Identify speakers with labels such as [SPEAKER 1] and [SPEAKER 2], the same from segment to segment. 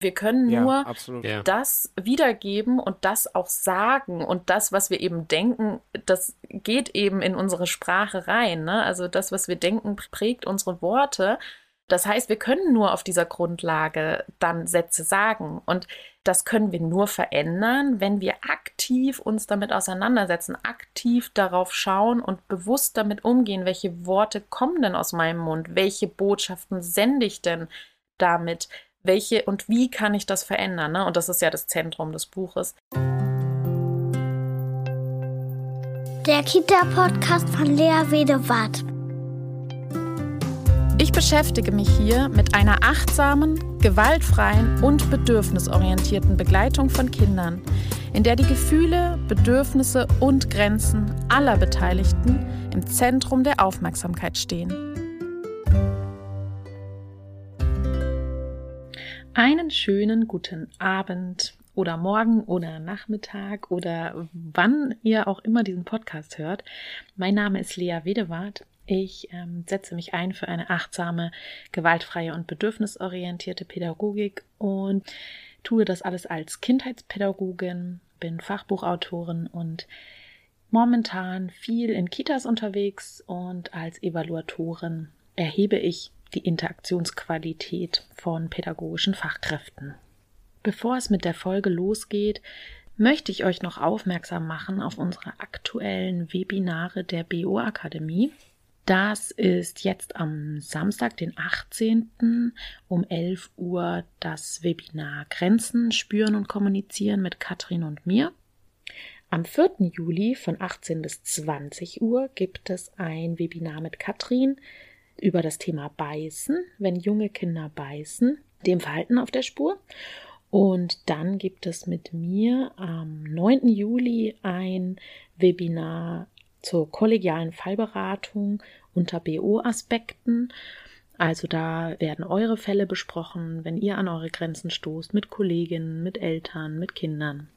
[SPEAKER 1] Wir können nur
[SPEAKER 2] ja, absolut.
[SPEAKER 1] das wiedergeben und das auch sagen. Und das, was wir eben denken, das geht eben in unsere Sprache rein. Ne? Also das, was wir denken, prägt unsere Worte. Das heißt, wir können nur auf dieser Grundlage dann Sätze sagen. Und das können wir nur verändern, wenn wir aktiv uns damit auseinandersetzen, aktiv darauf schauen und bewusst damit umgehen, welche Worte kommen denn aus meinem Mund, welche Botschaften sende ich denn damit welche und wie kann ich das verändern? Ne? Und das ist ja das Zentrum des Buches.
[SPEAKER 3] Der Kita-Podcast von Lea Wedewart.
[SPEAKER 1] Ich beschäftige mich hier mit einer achtsamen, gewaltfreien und bedürfnisorientierten Begleitung von Kindern, in der die Gefühle, Bedürfnisse und Grenzen aller Beteiligten im Zentrum der Aufmerksamkeit stehen. Einen schönen guten Abend oder Morgen oder Nachmittag oder wann ihr auch immer diesen Podcast hört. Mein Name ist Lea Wedewart. Ich ähm, setze mich ein für eine achtsame, gewaltfreie und bedürfnisorientierte Pädagogik und tue das alles als Kindheitspädagogin, bin Fachbuchautorin und momentan viel in Kitas unterwegs und als Evaluatorin erhebe ich die Interaktionsqualität von pädagogischen Fachkräften. Bevor es mit der Folge losgeht, möchte ich euch noch aufmerksam machen auf unsere aktuellen Webinare der BO Akademie. Das ist jetzt am Samstag, den 18. um 11 Uhr das Webinar Grenzen spüren und kommunizieren mit Katrin und mir. Am 4. Juli von 18 bis 20 Uhr gibt es ein Webinar mit Katrin über das Thema Beißen, wenn junge Kinder beißen, dem Verhalten auf der Spur. Und dann gibt es mit mir am 9. Juli ein Webinar zur kollegialen Fallberatung unter BO-Aspekten. Also da werden eure Fälle besprochen, wenn ihr an eure Grenzen stoßt, mit Kolleginnen, mit Eltern, mit Kindern.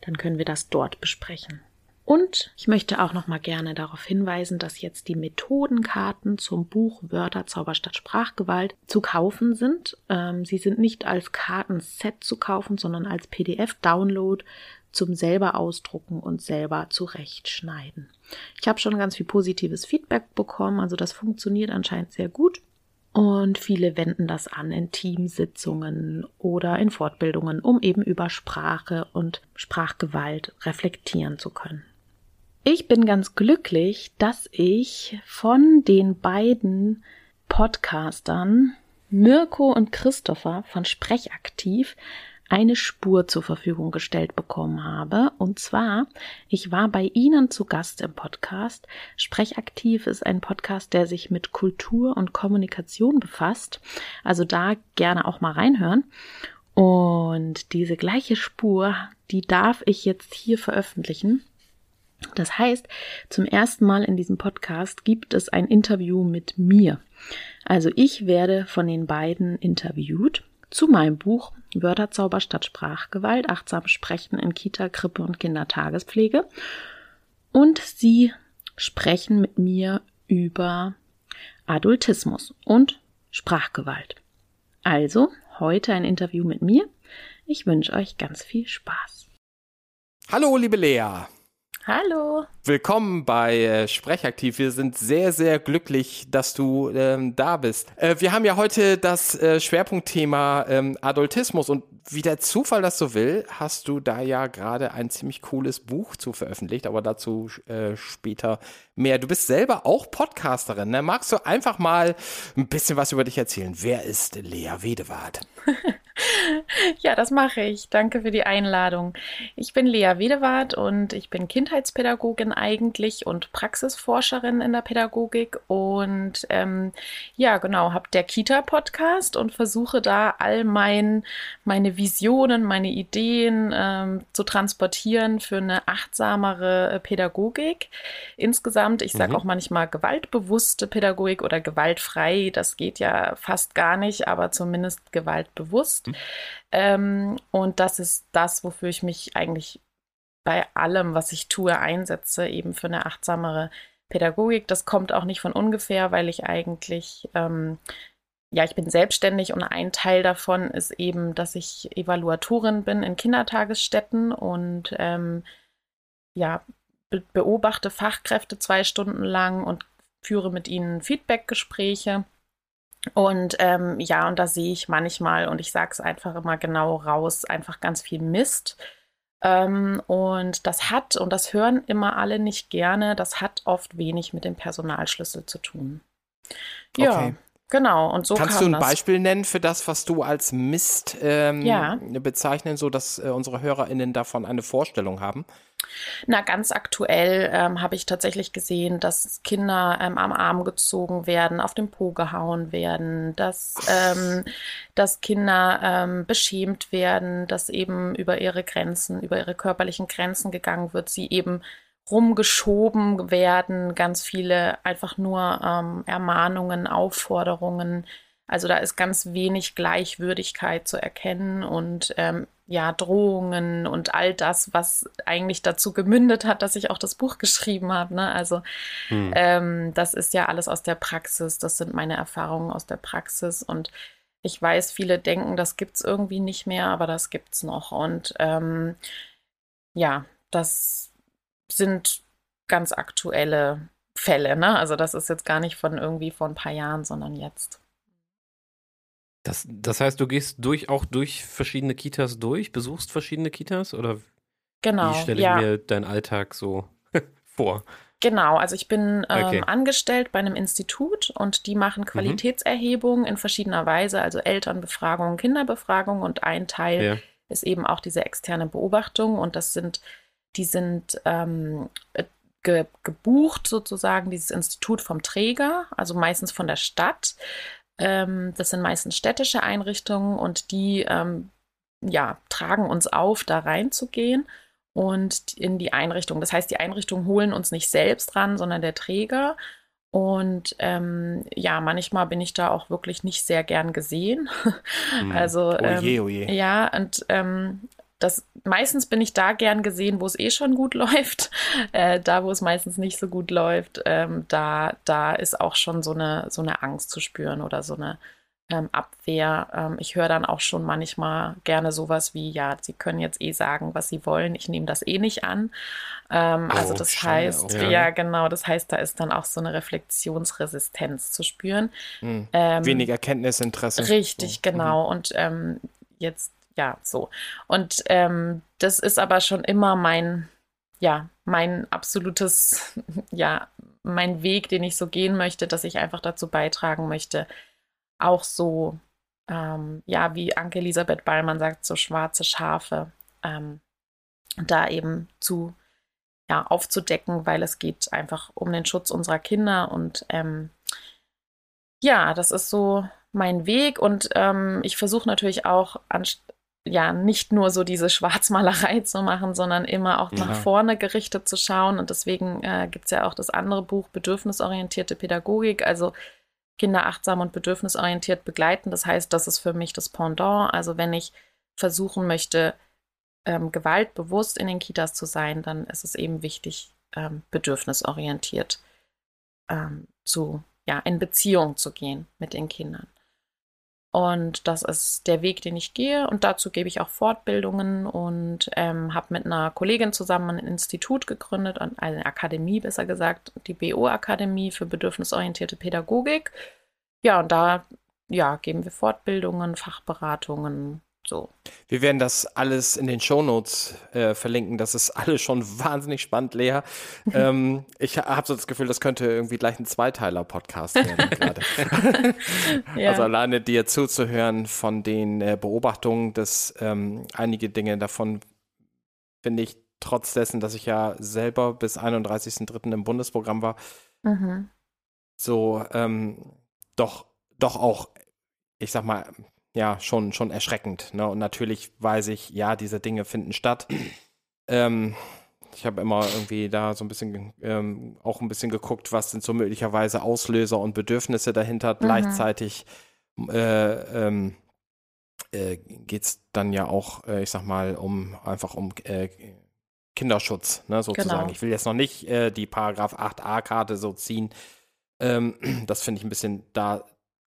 [SPEAKER 1] Dann können wir das dort besprechen. Und ich möchte auch noch mal gerne darauf hinweisen, dass jetzt die Methodenkarten zum Buch Wörter Zauberstadt Sprachgewalt zu kaufen sind. Ähm, sie sind nicht als Kartenset zu kaufen, sondern als PDF-Download zum selber ausdrucken und selber zurechtschneiden. Ich habe schon ganz viel positives Feedback bekommen, also das funktioniert anscheinend sehr gut. Und viele wenden das an in Teamsitzungen oder in Fortbildungen, um eben über Sprache und Sprachgewalt reflektieren zu können. Ich bin ganz glücklich, dass ich von den beiden Podcastern Mirko und Christopher von Sprechaktiv eine Spur zur Verfügung gestellt bekommen habe. Und zwar, ich war bei Ihnen zu Gast im Podcast. Sprechaktiv ist ein Podcast, der sich mit Kultur und Kommunikation befasst. Also da gerne auch mal reinhören. Und diese gleiche Spur, die darf ich jetzt hier veröffentlichen. Das heißt, zum ersten Mal in diesem Podcast gibt es ein Interview mit mir. Also ich werde von den beiden interviewt zu meinem Buch Wörterzauber statt Sprachgewalt, achtsam sprechen in Kita, Krippe und Kindertagespflege. Und sie sprechen mit mir über Adultismus und Sprachgewalt. Also heute ein Interview mit mir. Ich wünsche euch ganz viel Spaß.
[SPEAKER 2] Hallo, liebe Lea.
[SPEAKER 1] Hallo.
[SPEAKER 2] Willkommen bei äh, Sprechaktiv. Wir sind sehr, sehr glücklich, dass du ähm, da bist. Äh, wir haben ja heute das äh, Schwerpunktthema ähm, Adultismus und wie der Zufall das so will, hast du da ja gerade ein ziemlich cooles Buch zu veröffentlicht, aber dazu äh, später mehr. Du bist selber auch Podcasterin. Ne? Magst du einfach mal ein bisschen was über dich erzählen? Wer ist Lea Wedewart?
[SPEAKER 1] ja, das mache ich. Danke für die Einladung. Ich bin Lea Wedewart und ich bin Kindheitspädagogin eigentlich und Praxisforscherin in der Pädagogik und ähm, ja, genau, habe der Kita-Podcast und versuche da all mein, meine Visionen, meine Ideen ähm, zu transportieren für eine achtsamere äh, Pädagogik. Insgesamt, ich sage mhm. auch manchmal gewaltbewusste Pädagogik oder gewaltfrei, das geht ja fast gar nicht, aber zumindest gewaltbewusst. Mhm. Ähm, und das ist das, wofür ich mich eigentlich bei allem, was ich tue, einsetze, eben für eine achtsamere Pädagogik. Das kommt auch nicht von ungefähr, weil ich eigentlich ähm, ja, ich bin selbstständig und ein Teil davon ist eben, dass ich Evaluatorin bin in Kindertagesstätten und ähm, ja, be beobachte Fachkräfte zwei Stunden lang und führe mit ihnen Feedbackgespräche. Und ähm, ja, und da sehe ich manchmal, und ich sage es einfach immer genau raus, einfach ganz viel Mist. Ähm, und das hat, und das hören immer alle nicht gerne, das hat oft wenig mit dem Personalschlüssel zu tun. Ja. Okay. Genau, und so
[SPEAKER 2] Kannst du ein das. Beispiel nennen für das, was du als Mist ähm, ja. bezeichnen, so dass äh, unsere HörerInnen davon eine Vorstellung haben?
[SPEAKER 1] Na, ganz aktuell ähm, habe ich tatsächlich gesehen, dass Kinder ähm, am Arm gezogen werden, auf den Po gehauen werden, dass, ähm, dass Kinder ähm, beschämt werden, dass eben über ihre Grenzen, über ihre körperlichen Grenzen gegangen wird, sie eben rumgeschoben werden, ganz viele einfach nur ähm, Ermahnungen, Aufforderungen. Also da ist ganz wenig Gleichwürdigkeit zu erkennen und ähm, ja, Drohungen und all das, was eigentlich dazu gemündet hat, dass ich auch das Buch geschrieben habe. Ne? Also hm. ähm, das ist ja alles aus der Praxis, das sind meine Erfahrungen aus der Praxis und ich weiß, viele denken, das gibt es irgendwie nicht mehr, aber das gibt es noch. Und ähm, ja, das sind ganz aktuelle Fälle. Ne? Also das ist jetzt gar nicht von irgendwie vor ein paar Jahren, sondern jetzt.
[SPEAKER 4] Das, das heißt, du gehst durch auch durch verschiedene Kitas durch, besuchst verschiedene Kitas oder
[SPEAKER 1] genau,
[SPEAKER 4] wie stelle ich ja. mir deinen Alltag so vor?
[SPEAKER 1] Genau, also ich bin ähm, okay. angestellt bei einem Institut und die machen. Qualitätserhebungen mhm. in verschiedener Weise, also Elternbefragungen, Kinderbefragungen und ein Teil ja. ist eben auch diese externe Beobachtung und das sind die sind ähm, äh, ge gebucht sozusagen, dieses Institut vom Träger, also meistens von der Stadt. Ähm, das sind meistens städtische Einrichtungen und die ähm, ja, tragen uns auf, da reinzugehen und in die Einrichtung. Das heißt, die Einrichtungen holen uns nicht selbst ran, sondern der Träger. Und ähm, ja, manchmal bin ich da auch wirklich nicht sehr gern gesehen. Mhm. Also
[SPEAKER 2] oje, oje.
[SPEAKER 1] Ähm, ja, und ähm, das meistens bin ich da gern gesehen, wo es eh schon gut läuft. Äh, da, wo es meistens nicht so gut läuft, ähm, da, da ist auch schon so eine, so eine Angst zu spüren oder so eine ähm, Abwehr. Ähm, ich höre dann auch schon manchmal gerne sowas wie, ja, Sie können jetzt eh sagen, was Sie wollen, ich nehme das eh nicht an. Ähm, oh, also das Schande, heißt, okay. ja genau, das heißt, da ist dann auch so eine Reflexionsresistenz zu spüren.
[SPEAKER 2] Hm. Wenig Erkenntnisinteresse.
[SPEAKER 1] Richtig, so. genau. Mhm. Und ähm, jetzt ja, so. Und ähm, das ist aber schon immer mein, ja, mein absolutes, ja, mein Weg, den ich so gehen möchte, dass ich einfach dazu beitragen möchte, auch so, ähm, ja, wie Anke Elisabeth Ballmann sagt, so schwarze Schafe, ähm, da eben zu, ja, aufzudecken, weil es geht einfach um den Schutz unserer Kinder und ähm, ja, das ist so mein Weg und ähm, ich versuche natürlich auch ja nicht nur so diese Schwarzmalerei zu machen, sondern immer auch ja. nach vorne gerichtet zu schauen. Und deswegen äh, gibt es ja auch das andere Buch Bedürfnisorientierte Pädagogik, also Kinder achtsam und bedürfnisorientiert begleiten. Das heißt, das ist für mich das Pendant. Also wenn ich versuchen möchte, ähm, gewaltbewusst in den Kitas zu sein, dann ist es eben wichtig, ähm, bedürfnisorientiert ähm, zu, ja, in Beziehung zu gehen mit den Kindern. Und das ist der Weg, den ich gehe. Und dazu gebe ich auch Fortbildungen und ähm, habe mit einer Kollegin zusammen ein Institut gegründet, eine Akademie besser gesagt, die BO-Akademie für bedürfnisorientierte Pädagogik. Ja, und da ja, geben wir Fortbildungen, Fachberatungen, so.
[SPEAKER 2] Wir werden das alles in den Shownotes äh, verlinken. Das ist alles schon wahnsinnig spannend, Lea. ähm, ich habe so das Gefühl, das könnte irgendwie gleich ein Zweiteiler-Podcast werden gerade. ja. Also alleine dir zuzuhören von den äh, Beobachtungen, dass ähm, einige Dinge davon finde ich, trotz dessen, dass ich ja selber bis 31.03. im Bundesprogramm war, mhm. so ähm, doch, doch auch, ich sag mal, ja schon, schon erschreckend. Ne? Und natürlich weiß ich, ja, diese Dinge finden statt. ähm, ich habe immer irgendwie da so ein bisschen ähm, auch ein bisschen geguckt, was sind so möglicherweise Auslöser und Bedürfnisse dahinter. Mhm. Gleichzeitig äh, ähm, äh, geht es dann ja auch, äh, ich sag mal, um einfach um äh, Kinderschutz, ne, sozusagen. Genau. Ich will jetzt noch nicht äh, die Paragraph 8a-Karte so ziehen. Ähm, das finde ich ein bisschen da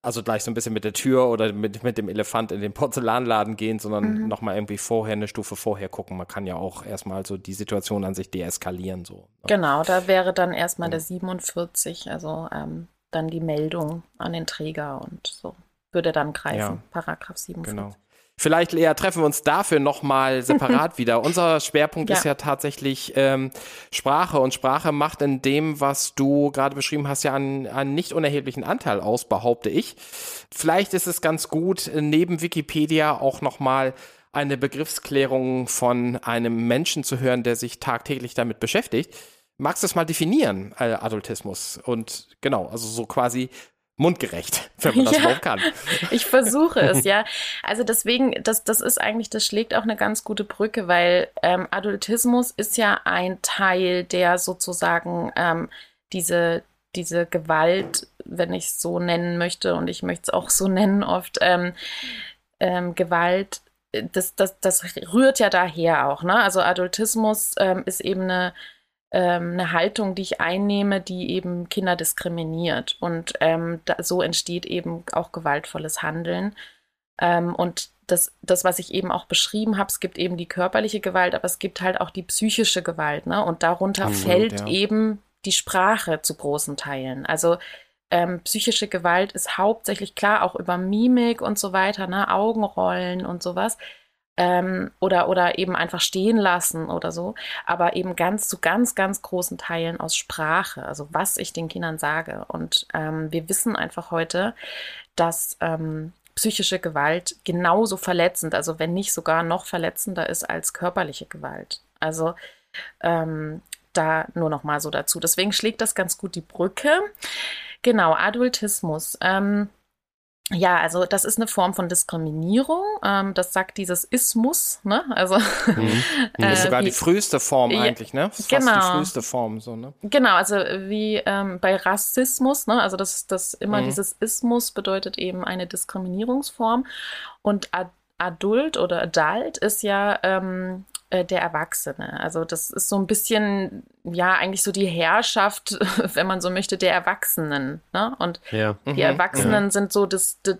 [SPEAKER 2] also gleich so ein bisschen mit der Tür oder mit, mit dem Elefant in den Porzellanladen gehen, sondern
[SPEAKER 1] Mhm.
[SPEAKER 2] nochmal irgendwie vorher eine Stufe vorher gucken. Man kann ja auch erstmal so die Situation an sich deeskalieren. So. ne?
[SPEAKER 1] Genau, da wäre dann erstmal der 47, also ähm, dann die Meldung an den Träger und so würde dann greifen,
[SPEAKER 2] Ja.
[SPEAKER 1] Paragraph 47.
[SPEAKER 2] Genau. Vielleicht, Lea, treffen wir uns dafür nochmal separat wieder. Unser Schwerpunkt
[SPEAKER 1] Ja.
[SPEAKER 2] ist ja tatsächlich ähm, Sprache und Sprache macht in dem, was du gerade beschrieben hast, ja einen, einen nicht unerheblichen Anteil aus, behaupte ich. Vielleicht ist es ganz gut, neben Wikipedia auch nochmal eine Begriffsklärung von einem Menschen zu hören, der sich tagtäglich damit beschäftigt. Magst du es mal definieren, äh, Adultismus? Und genau, also so quasi mundgerecht, wenn man das
[SPEAKER 1] Ja.
[SPEAKER 2] überhaupt kann.
[SPEAKER 1] Ich versuche es, ja. Also deswegen, das, das ist eigentlich, das schlägt auch eine ganz gute Brücke, weil ähm, Adultismus ist ja ein Teil, der sozusagen ähm, diese, diese Gewalt, wenn ich es so nennen möchte, und ich möchte es auch so nennen oft, ähm, ähm, Gewalt, äh, das, das, das rührt ja daher auch, ne? Also Adultismus ähm, ist eben eine ähm, eine Haltung, die ich einnehme, die eben Kinder diskriminiert. Und ähm, da, so entsteht eben auch gewaltvolles Handeln. Ähm, und das, das, was ich eben auch beschrieben habe, es gibt eben die körperliche Gewalt, aber es gibt halt auch die psychische Gewalt. Ne? Und darunter
[SPEAKER 2] Absolut,
[SPEAKER 1] fällt
[SPEAKER 2] ja.
[SPEAKER 1] eben die Sprache zu großen Teilen. Also ähm, psychische Gewalt ist hauptsächlich klar auch über Mimik und so weiter, ne? Augenrollen und sowas. Ähm, oder, oder eben einfach stehen lassen oder so, aber eben ganz zu ganz, ganz großen Teilen aus Sprache, also was ich den Kindern sage. Und ähm, wir wissen einfach heute, dass ähm, psychische Gewalt genauso verletzend, also wenn nicht sogar noch verletzender ist als körperliche Gewalt. Also ähm, da nur noch mal so dazu. Deswegen schlägt das ganz gut die Brücke. Genau, Adultismus. Ähm, ja, also das ist eine Form von Diskriminierung. Ähm, das sagt dieses Ismus, ne? Also
[SPEAKER 4] Mhm.
[SPEAKER 1] äh,
[SPEAKER 2] ist sogar
[SPEAKER 1] wie-
[SPEAKER 2] die früheste Form
[SPEAKER 1] Ja,
[SPEAKER 2] eigentlich, ne? Fast
[SPEAKER 1] genau.
[SPEAKER 2] die früheste Form, so, ne?
[SPEAKER 1] Genau, also wie ähm, bei Rassismus, ne? Also das, das immer
[SPEAKER 2] Mhm.
[SPEAKER 1] dieses Ismus bedeutet eben eine Diskriminierungsform. Und Ad Adult oder Adult ist ja ähm, äh, der Erwachsene. Also das ist so ein bisschen, ja, eigentlich so die Herrschaft, wenn man so möchte, der Erwachsenen. Ne? Und
[SPEAKER 4] Ja.
[SPEAKER 1] die
[SPEAKER 2] Mhm.
[SPEAKER 1] Erwachsenen sind so das, das,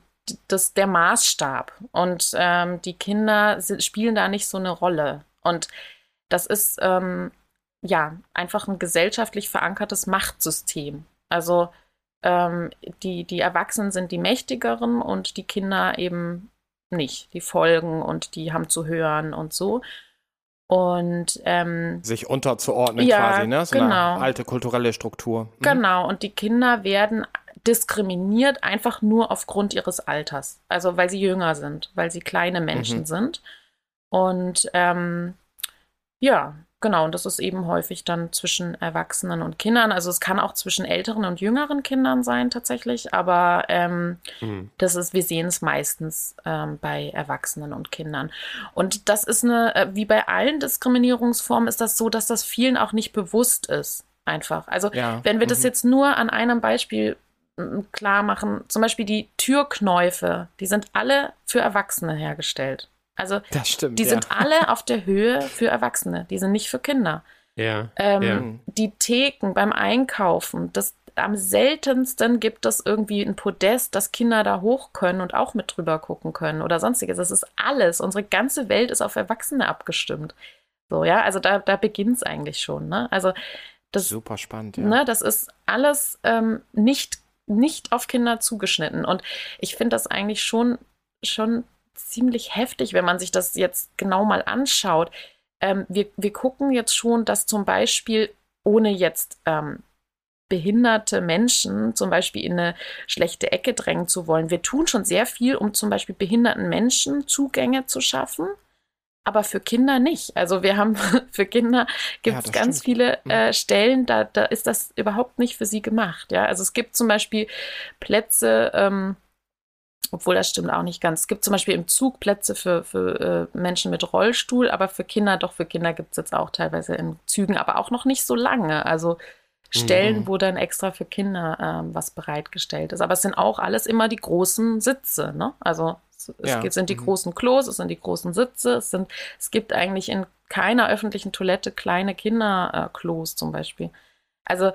[SPEAKER 1] das der Maßstab und ähm, die Kinder sind, spielen da nicht so eine Rolle. Und das ist ähm, ja einfach ein gesellschaftlich verankertes Machtsystem. Also ähm, die, die Erwachsenen sind die Mächtigeren und die Kinder eben nicht. Die folgen und die haben zu hören und so. Und ähm,
[SPEAKER 2] Sich unterzuordnen
[SPEAKER 1] Ja,
[SPEAKER 2] quasi, ne? So
[SPEAKER 1] genau.
[SPEAKER 2] eine alte kulturelle Struktur. Mhm.
[SPEAKER 1] Genau, und die Kinder werden diskriminiert einfach nur aufgrund ihres Alters. Also weil sie jünger sind, weil sie kleine Menschen
[SPEAKER 2] Mhm.
[SPEAKER 1] sind. Und ähm, ja, genau, und das ist eben häufig dann zwischen Erwachsenen und Kindern. Also es kann auch zwischen älteren und jüngeren Kindern sein tatsächlich, aber ähm,
[SPEAKER 4] Mhm.
[SPEAKER 1] das ist, wir sehen es meistens ähm, bei Erwachsenen und Kindern. Und das ist eine, äh, wie bei allen Diskriminierungsformen, ist das so, dass das vielen auch nicht bewusst ist. Einfach. Also,
[SPEAKER 2] Ja,
[SPEAKER 1] wenn wir das
[SPEAKER 2] mhm.
[SPEAKER 1] jetzt nur an einem Beispiel klar machen, zum Beispiel die Türknäufe, die sind alle für Erwachsene hergestellt. Also,
[SPEAKER 2] Das stimmt.
[SPEAKER 1] die
[SPEAKER 2] ja.
[SPEAKER 1] sind alle auf der Höhe für Erwachsene. Die sind nicht für Kinder.
[SPEAKER 4] Ja.
[SPEAKER 1] Ähm,
[SPEAKER 4] Ja.
[SPEAKER 1] Die Theken beim Einkaufen, das am seltensten gibt es irgendwie ein Podest, dass Kinder da hoch können und auch mit drüber gucken können oder sonstiges. Das ist alles. Unsere ganze Welt ist auf Erwachsene abgestimmt. So, ja, also da, da beginnt es eigentlich schon. Ne? Also das,
[SPEAKER 2] Super spannend, ja.
[SPEAKER 1] ne, das ist alles ähm, nicht, nicht auf Kinder zugeschnitten. Und ich finde das eigentlich schon, schon ziemlich heftig, wenn man sich das jetzt genau mal anschaut. Ähm, wir, wir gucken jetzt schon, dass zum Beispiel, ohne jetzt ähm, behinderte Menschen zum Beispiel in eine schlechte Ecke drängen zu wollen, wir tun schon sehr viel, um zum Beispiel behinderten Menschen Zugänge zu schaffen. Aber für Kinder nicht. Also wir haben für Kinder gibt es
[SPEAKER 2] das
[SPEAKER 1] ganz
[SPEAKER 2] stimmt.
[SPEAKER 1] viele
[SPEAKER 2] Mhm.
[SPEAKER 1] äh, Stellen, da, da ist das überhaupt nicht für sie gemacht. Ja, also es gibt zum Beispiel Plätze, ähm, obwohl das stimmt auch nicht ganz. Es gibt zum Beispiel im Zug Plätze für, für äh, Menschen mit Rollstuhl, aber für Kinder, doch für Kinder gibt es jetzt auch teilweise in Zügen, aber auch noch nicht so lange. Also Stellen,
[SPEAKER 2] Mhm.
[SPEAKER 1] wo dann extra für Kinder ähm, was bereitgestellt ist. Aber es sind auch alles immer die großen Sitze. Ne? Also es, es
[SPEAKER 2] Ja.
[SPEAKER 1] gibt- sind die
[SPEAKER 2] Mhm.
[SPEAKER 1] großen Klos, es sind die großen Sitze, es sind, es gibt eigentlich in keiner öffentlichen Toilette kleine Kinderklos zum Beispiel. Also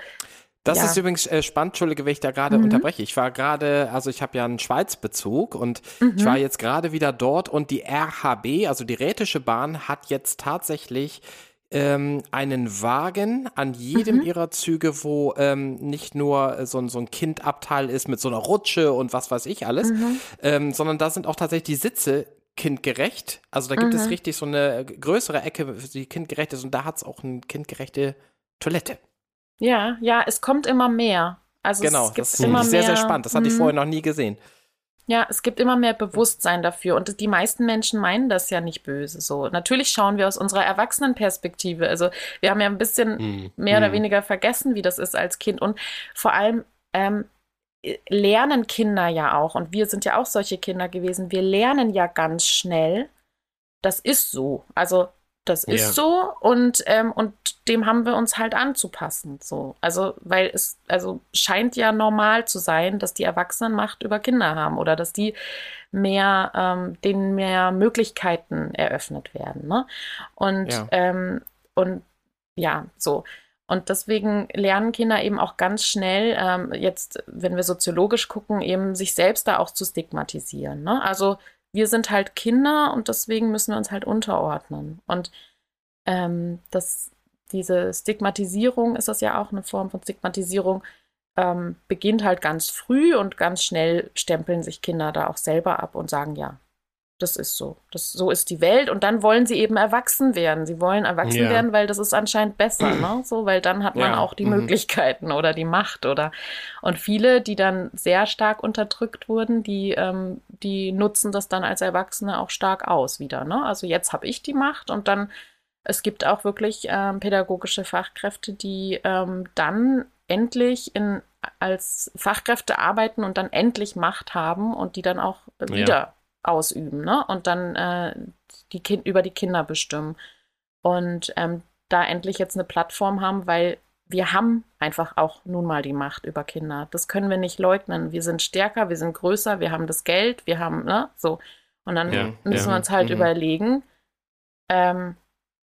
[SPEAKER 2] Das
[SPEAKER 1] ja.
[SPEAKER 2] ist übrigens äh, spannend, Entschuldige, wenn ich da gerade
[SPEAKER 1] Mhm.
[SPEAKER 2] unterbreche. Ich war gerade, also ich habe ja einen Schweizbezug und
[SPEAKER 1] Mhm.
[SPEAKER 2] ich war jetzt gerade wieder dort und die RHB, also die Rätische Bahn, hat jetzt tatsächlich ähm, einen Wagen an jedem
[SPEAKER 1] Mhm.
[SPEAKER 2] ihrer Züge, wo ähm, nicht nur so, ein- so ein Kindabteil ist mit so einer Rutsche und was weiß ich alles,
[SPEAKER 1] Mhm.
[SPEAKER 2] ähm, sondern da sind auch tatsächlich die Sitze kindgerecht. Also da gibt es
[SPEAKER 1] Mhm.
[SPEAKER 2] richtig so eine größere Ecke, die kindgerecht ist und da hat es auch eine kindgerechte Toilette.
[SPEAKER 1] Ja, ja, es kommt immer mehr. Also
[SPEAKER 2] Genau,
[SPEAKER 1] es gibt
[SPEAKER 2] das
[SPEAKER 1] immer
[SPEAKER 2] ist sehr,
[SPEAKER 1] mehr,
[SPEAKER 2] sehr spannend. Das hatte ich
[SPEAKER 1] Mhm.
[SPEAKER 2] vorher noch nie gesehen.
[SPEAKER 1] Ja, es gibt immer mehr Bewusstsein dafür und die meisten Menschen meinen das ja nicht böse so. Natürlich schauen wir aus unserer Erwachsenenperspektive. Also wir haben ja ein bisschen
[SPEAKER 4] Mhm.
[SPEAKER 1] mehr oder
[SPEAKER 4] Mhm.
[SPEAKER 1] weniger vergessen, wie das ist als Kind und vor allem ähm, lernen Kinder ja auch und wir sind ja auch solche Kinder gewesen. Wir lernen ja ganz schnell. Das ist so. Also das ist
[SPEAKER 4] Ja.
[SPEAKER 1] so und ähm, und dem haben wir uns halt anzupassen. So, also weil es also scheint ja normal zu sein, dass die Erwachsenen Macht über Kinder haben oder dass die mehr ähm, denen mehr Möglichkeiten eröffnet werden. Ne? Und
[SPEAKER 2] Ja.
[SPEAKER 1] ähm, und ja, so. Und deswegen lernen Kinder eben auch ganz schnell, ähm, jetzt, wenn wir soziologisch gucken, eben sich selbst da auch zu stigmatisieren. Ne? Also wir sind halt Kinder und deswegen müssen wir uns halt unterordnen. Und ähm, das, diese Stigmatisierung ist das ja auch eine Form von Stigmatisierung, ähm, beginnt halt ganz früh und ganz schnell stempeln sich Kinder da auch selber ab und sagen, ja, das ist so. Das, so ist die Welt. Und dann wollen sie eben erwachsen werden. Sie wollen erwachsen
[SPEAKER 4] Ja.
[SPEAKER 1] werden, weil das ist anscheinend besser, ne? So, weil dann hat man
[SPEAKER 2] Ja,
[SPEAKER 1] auch die
[SPEAKER 2] mhm.
[SPEAKER 1] Möglichkeiten oder die Macht oder und viele, die dann sehr stark unterdrückt wurden, die, ähm, die nutzen das dann als Erwachsene auch stark aus wieder, ne? Also jetzt habe ich die Macht und dann es gibt auch wirklich ähm, pädagogische Fachkräfte, die ähm, dann endlich in, als Fachkräfte arbeiten und dann endlich Macht haben und die dann auch äh,
[SPEAKER 4] Ja.
[SPEAKER 1] Ausüben, ne? Und dann äh, die kind über die Kinder bestimmen. Und ähm, da endlich jetzt eine Plattform haben, weil wir haben einfach auch nun mal die Macht über Kinder. Das können wir nicht leugnen. Wir sind stärker, wir sind größer, wir haben das Geld, wir haben, ne, so. Und dann
[SPEAKER 4] Ja,
[SPEAKER 1] müssen
[SPEAKER 4] ja.
[SPEAKER 1] wir uns halt
[SPEAKER 2] Mhm.
[SPEAKER 1] überlegen, ähm,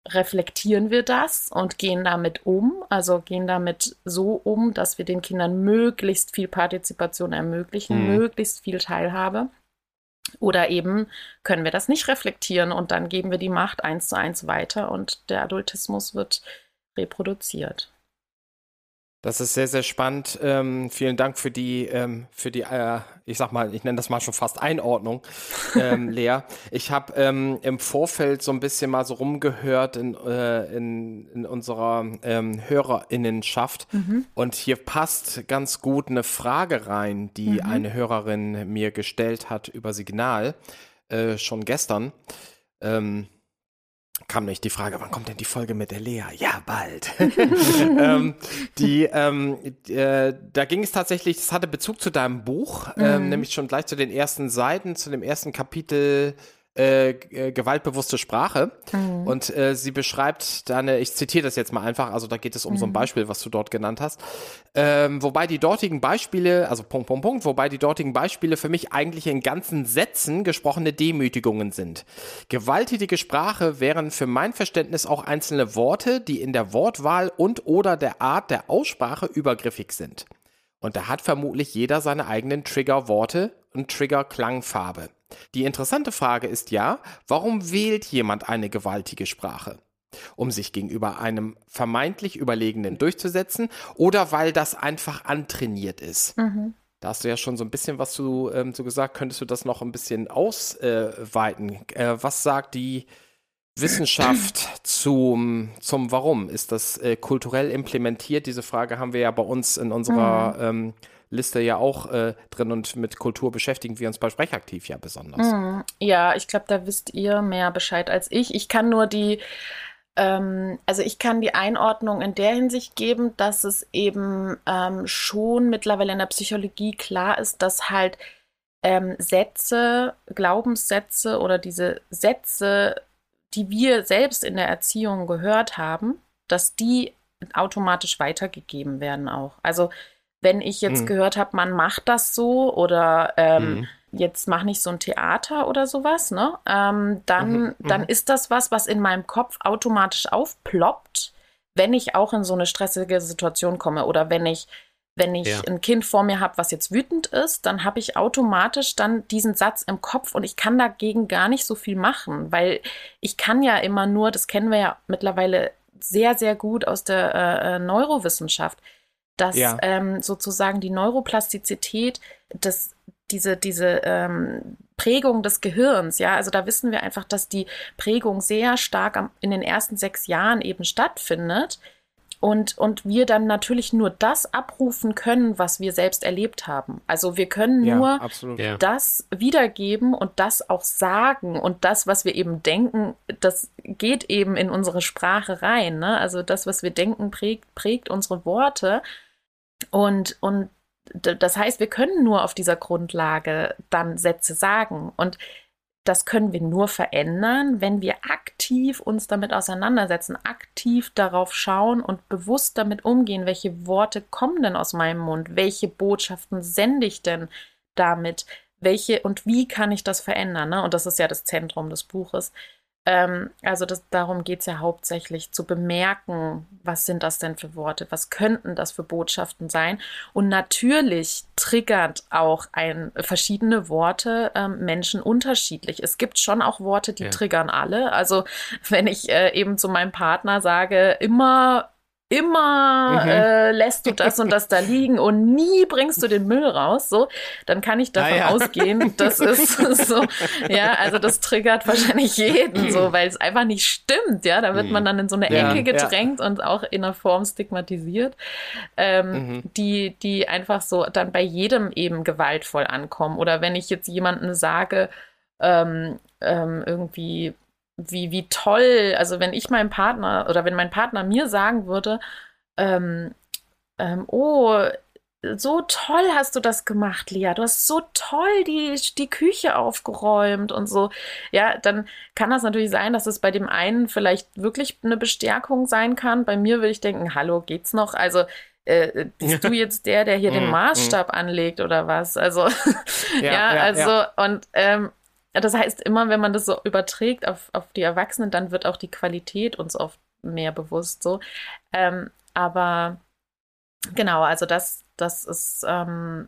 [SPEAKER 1] reflektieren wir das und gehen damit um, also gehen damit so um, dass wir den Kindern möglichst viel Partizipation ermöglichen,
[SPEAKER 4] Mhm.
[SPEAKER 1] möglichst viel Teilhabe. Oder eben können wir das nicht reflektieren und dann geben wir die Macht eins zu eins weiter und der Adultismus wird reproduziert.
[SPEAKER 2] Das ist sehr, sehr spannend. Ähm, vielen Dank für die, ähm, für die, äh, ich sag mal, ich nenne das mal schon fast Einordnung, ähm, Lea. Ich habe ähm, im Vorfeld so ein bisschen mal so rumgehört in, äh, in, in unserer ähm, Hörerinnenschaft und hier passt ganz gut eine Frage rein, die eine Hörerin mir gestellt hat über Signal äh, schon gestern. Ähm, kam nicht die Frage, wann kommt denn die Folge mit der Lea? Ja, bald. ähm, die, ähm, äh, da ging es tatsächlich, es hatte Bezug zu deinem Buch, ähm, nämlich schon gleich zu den ersten Seiten, zu dem ersten Kapitel äh, äh, gewaltbewusste Sprache. Und äh, sie beschreibt deine, ich zitiere das jetzt mal einfach, also da geht es um so ein Beispiel, was du dort genannt hast. Ähm, wobei die dortigen Beispiele, also Punkt, Punkt, Punkt, wobei die dortigen Beispiele für mich eigentlich in ganzen Sätzen gesprochene Demütigungen sind. Gewalttätige Sprache wären für mein Verständnis auch einzelne Worte, die in der Wortwahl und oder der Art der Aussprache übergriffig sind. Und da hat vermutlich jeder seine eigenen Triggerworte und Trigger-Klangfarbe. Die interessante Frage ist ja, warum wählt jemand eine gewaltige Sprache? Um sich gegenüber einem vermeintlich Überlegenen durchzusetzen oder weil das einfach antrainiert ist? Da hast du ja schon so ein bisschen was zu, ähm, zu gesagt. Könntest du das noch ein bisschen ausweiten? Äh, was sagt die Wissenschaft zum, zum Warum? Ist das äh, kulturell implementiert? Diese Frage haben wir ja bei uns in unserer ähm, Liste ja auch äh, drin und mit Kultur beschäftigen wir uns bei Sprechaktiv ja besonders.
[SPEAKER 1] Mhm. Ja, ich glaube, da wisst ihr mehr Bescheid als ich. Ich kann nur die, ähm, also ich kann die Einordnung in der Hinsicht geben, dass es eben ähm, schon mittlerweile in der Psychologie klar ist, dass halt ähm, Sätze, Glaubenssätze oder diese Sätze, die wir selbst in der Erziehung gehört haben, dass die automatisch weitergegeben werden auch. Also wenn ich jetzt
[SPEAKER 2] Mhm.
[SPEAKER 1] gehört habe, man macht das so oder ähm,
[SPEAKER 4] Mhm.
[SPEAKER 1] jetzt mach nicht so ein Theater oder sowas, ne? Ähm, dann,
[SPEAKER 2] Mhm,
[SPEAKER 1] dann
[SPEAKER 2] mhm.
[SPEAKER 1] ist das was, was in meinem Kopf automatisch aufploppt, wenn ich auch in so eine stressige Situation komme oder wenn ich wenn ich
[SPEAKER 4] Ja.
[SPEAKER 1] ein Kind vor mir habe, was jetzt wütend ist, dann habe ich automatisch dann diesen Satz im Kopf und ich kann dagegen gar nicht so viel machen, weil ich kann ja immer nur, das kennen wir ja mittlerweile sehr, sehr gut aus der äh, äh, Neurowissenschaft, dass
[SPEAKER 2] Ja.
[SPEAKER 1] ähm, sozusagen die Neuroplastizität, das, diese, diese ähm, Prägung des Gehirns, ja, also da wissen wir einfach, dass die Prägung sehr stark am, in den ersten sechs Jahren eben stattfindet und, und wir dann natürlich nur das abrufen können, was wir selbst erlebt haben. Also wir können
[SPEAKER 2] Ja,
[SPEAKER 1] nur
[SPEAKER 2] absolut.
[SPEAKER 4] Ja.
[SPEAKER 1] das wiedergeben und das auch sagen und das, was wir eben denken, das geht eben in unsere Sprache rein. Ne? Also das, was wir denken, prägt, prägt unsere Worte. Und, und das heißt, wir können nur auf dieser Grundlage dann Sätze sagen. Und das können wir nur verändern, wenn wir aktiv uns damit auseinandersetzen, aktiv darauf schauen und bewusst damit umgehen, welche Worte kommen denn aus meinem Mund, welche Botschaften sende ich denn damit, welche und wie kann ich das verändern. Ne? Und das ist ja das Zentrum des Buches. Ähm, also das, darum geht es ja hauptsächlich, zu bemerken, was sind das denn für Worte, was könnten das für Botschaften sein. Und natürlich triggert auch ein, verschiedene Worte ähm, Menschen unterschiedlich. Es gibt schon auch Worte, die
[SPEAKER 4] Ja.
[SPEAKER 1] triggern alle. Also wenn ich äh, eben zu meinem Partner sage, immer immer
[SPEAKER 2] Mhm.
[SPEAKER 1] äh, lässt du das und das da liegen und nie bringst du den Müll raus, so, dann kann ich davon
[SPEAKER 2] Ah, ja.
[SPEAKER 1] ausgehen, das ist so, ja, also das triggert wahrscheinlich jeden so, weil es einfach nicht stimmt, ja, da wird man dann in so eine
[SPEAKER 2] Ja,
[SPEAKER 1] Ecke
[SPEAKER 2] ja.
[SPEAKER 1] gedrängt und auch in einer Form stigmatisiert, ähm,
[SPEAKER 2] Mhm.
[SPEAKER 1] die, die einfach so dann bei jedem eben gewaltvoll ankommen. Oder wenn ich jetzt jemandem sage, ähm, ähm, irgendwie, wie, wie toll, also wenn ich meinem Partner oder wenn mein Partner mir sagen würde, ähm, ähm, oh, so toll hast du das gemacht, Lia. Du hast so toll die, die Küche aufgeräumt und so. Ja, dann kann das natürlich sein, dass es bei dem einen vielleicht wirklich eine Bestärkung sein kann. Bei mir würde ich denken, hallo, geht's noch? Also, äh, bist du jetzt der, der hier den
[SPEAKER 2] Mm,
[SPEAKER 1] Maßstab anlegt oder was? Also, ja,
[SPEAKER 2] Ja, ja,
[SPEAKER 1] also,
[SPEAKER 2] ja.
[SPEAKER 1] und ähm, das heißt, immer wenn man das so überträgt auf, auf die Erwachsenen, dann wird auch die Qualität uns oft mehr bewusst so. Ähm, aber genau, also das, das ist ähm,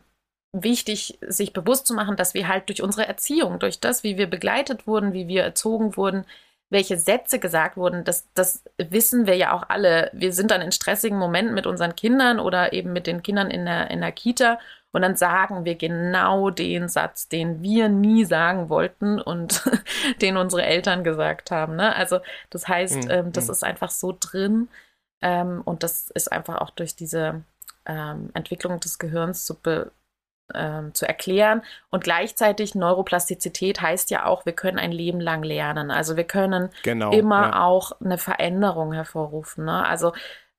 [SPEAKER 1] wichtig, sich bewusst zu machen, dass wir halt durch unsere Erziehung, durch das, wie wir begleitet wurden, wie wir erzogen wurden, welche Sätze gesagt wurden, das, das wissen wir ja auch alle. Wir sind dann in stressigen Momenten mit unseren Kindern oder eben mit den Kindern in der, in der Kita und dann sagen wir genau den Satz, den wir nie sagen wollten und den unsere Eltern gesagt haben. Ne? Also das heißt,
[SPEAKER 2] Mhm,
[SPEAKER 1] ähm, das
[SPEAKER 2] mhm.
[SPEAKER 1] ist einfach so drin ähm, und das ist einfach auch durch diese ähm, Entwicklung des Gehirns zu, be, ähm, zu erklären. Und gleichzeitig Neuroplastizität heißt ja auch, wir können ein Leben lang lernen. Also wir können
[SPEAKER 2] Genau.
[SPEAKER 1] immer
[SPEAKER 2] ja.
[SPEAKER 1] auch eine Veränderung hervorrufen. Ne? Also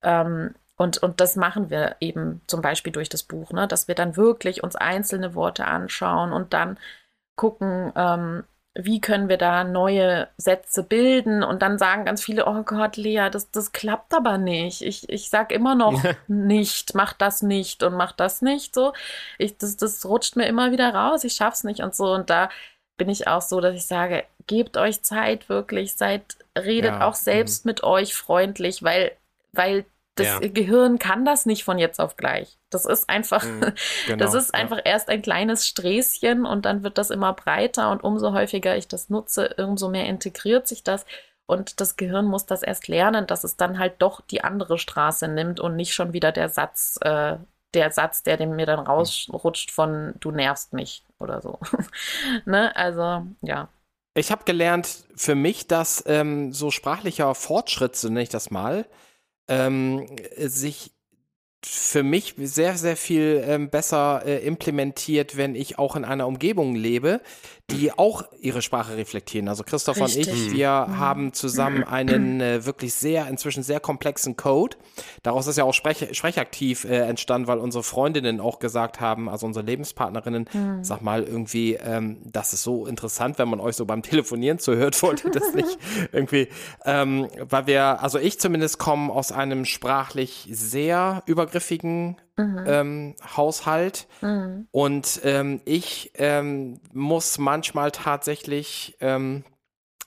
[SPEAKER 1] ähm, und, und das machen wir eben zum Beispiel durch das Buch, ne? dass wir dann wirklich uns einzelne Worte anschauen und dann gucken, ähm, wie können wir da neue Sätze bilden und dann sagen ganz viele, oh Gott, Lea, das, das klappt aber nicht. Ich, ich sag immer noch nicht, mach das nicht und mach das nicht. So, ich, das, das rutscht mir immer wieder raus, ich schaff's nicht und so. Und da bin ich auch so, dass ich sage, gebt euch Zeit wirklich, seid, redet
[SPEAKER 2] Ja,
[SPEAKER 1] auch selbst mit euch freundlich, weil, weil das
[SPEAKER 4] Ja.
[SPEAKER 1] Gehirn kann das nicht von jetzt auf gleich. Das ist einfach,
[SPEAKER 2] Mhm, genau,
[SPEAKER 1] das ist
[SPEAKER 2] ja.
[SPEAKER 1] einfach erst ein kleines Sträßchen und dann wird das immer breiter und umso häufiger ich das nutze, umso mehr integriert sich das. Und das Gehirn muss das erst lernen, dass es dann halt doch die andere Straße nimmt und nicht schon wieder der Satz, äh, der Satz, der dem mir dann rausrutscht von du nervst mich oder so. ne? Also, ja.
[SPEAKER 2] Ich habe gelernt für mich, dass ähm, so sprachlicher Fortschritt, so nenne ich das mal, ähm, sich für mich sehr, sehr viel ähm, besser äh, implementiert, wenn ich auch in einer Umgebung lebe, die auch ihre Sprache reflektieren. Also Christoph und
[SPEAKER 1] Richtig.
[SPEAKER 2] ich, wir haben zusammen einen äh, wirklich sehr, inzwischen sehr komplexen Code. Daraus ist ja auch Sprech Sprechaktiv äh, entstanden, weil unsere Freundinnen auch gesagt haben, also unsere Lebenspartnerinnen, sag mal irgendwie, ähm, das ist so interessant, wenn man euch so beim Telefonieren zuhört, wollt ihr das nicht irgendwie, ähm, weil wir, also ich zumindest komme aus einem sprachlich sehr übergriffigen ähm, Haushalt. Und ähm, ich ähm, muss manchmal tatsächlich ähm,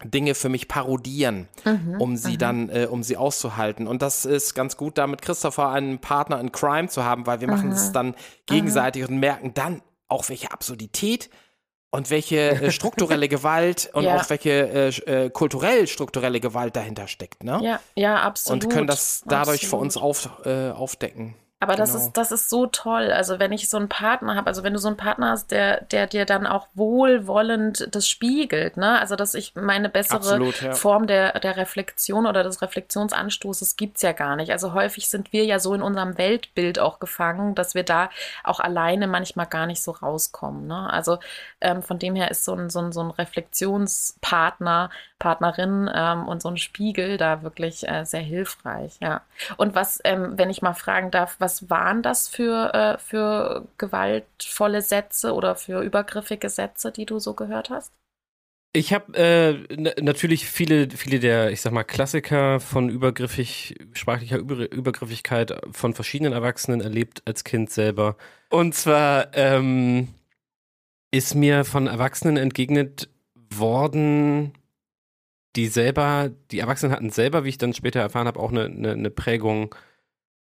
[SPEAKER 2] Dinge für mich parodieren,
[SPEAKER 1] Mhm,
[SPEAKER 2] um sie dann, äh, um sie auszuhalten. Und das ist ganz gut, damit Christopher einen Partner in Crime zu haben, weil wir machen es dann gegenseitig und merken dann auch, welche Absurdität und welche äh, strukturelle Gewalt und
[SPEAKER 1] Ja.
[SPEAKER 2] auch welche äh, äh, kulturell strukturelle Gewalt dahinter steckt, ne?
[SPEAKER 1] Ja, ja, absolut.
[SPEAKER 2] und können das dadurch für
[SPEAKER 1] absolut.
[SPEAKER 2] uns auf, äh, aufdecken.
[SPEAKER 1] Aber das
[SPEAKER 2] Genau.
[SPEAKER 1] ist, das ist so toll. Also wenn ich so einen Partner habe, also wenn du so einen Partner hast, der, der dir dann auch wohlwollend das spiegelt, ne? Also dass ich meine bessere
[SPEAKER 2] Absolut, ja.
[SPEAKER 1] Form der, der Reflexion oder des Reflexionsanstoßes gibt's ja gar nicht. Also häufig sind wir ja so in unserem Weltbild auch gefangen, dass wir da auch alleine manchmal gar nicht so rauskommen. Ne? Also ähm, von dem her ist so ein, so ein, so ein Reflexionspartner, Partnerin ähm, und so ein Spiegel da wirklich äh, sehr hilfreich, ja. Und was, ähm, wenn ich mal fragen darf, was waren das für, äh, für gewaltvolle Sätze oder für übergriffige Sätze, die du so gehört hast?
[SPEAKER 4] Ich habe äh, natürlich viele, viele der, ich sag mal, Klassiker von übergriffig, sprachlicher Über Übergriffigkeit von verschiedenen Erwachsenen erlebt als Kind selber. Und zwar ähm, ist mir von Erwachsenen entgegnet worden, die selber, die Erwachsenen hatten selber, wie ich dann später erfahren habe, auch eine, eine, eine Prägung,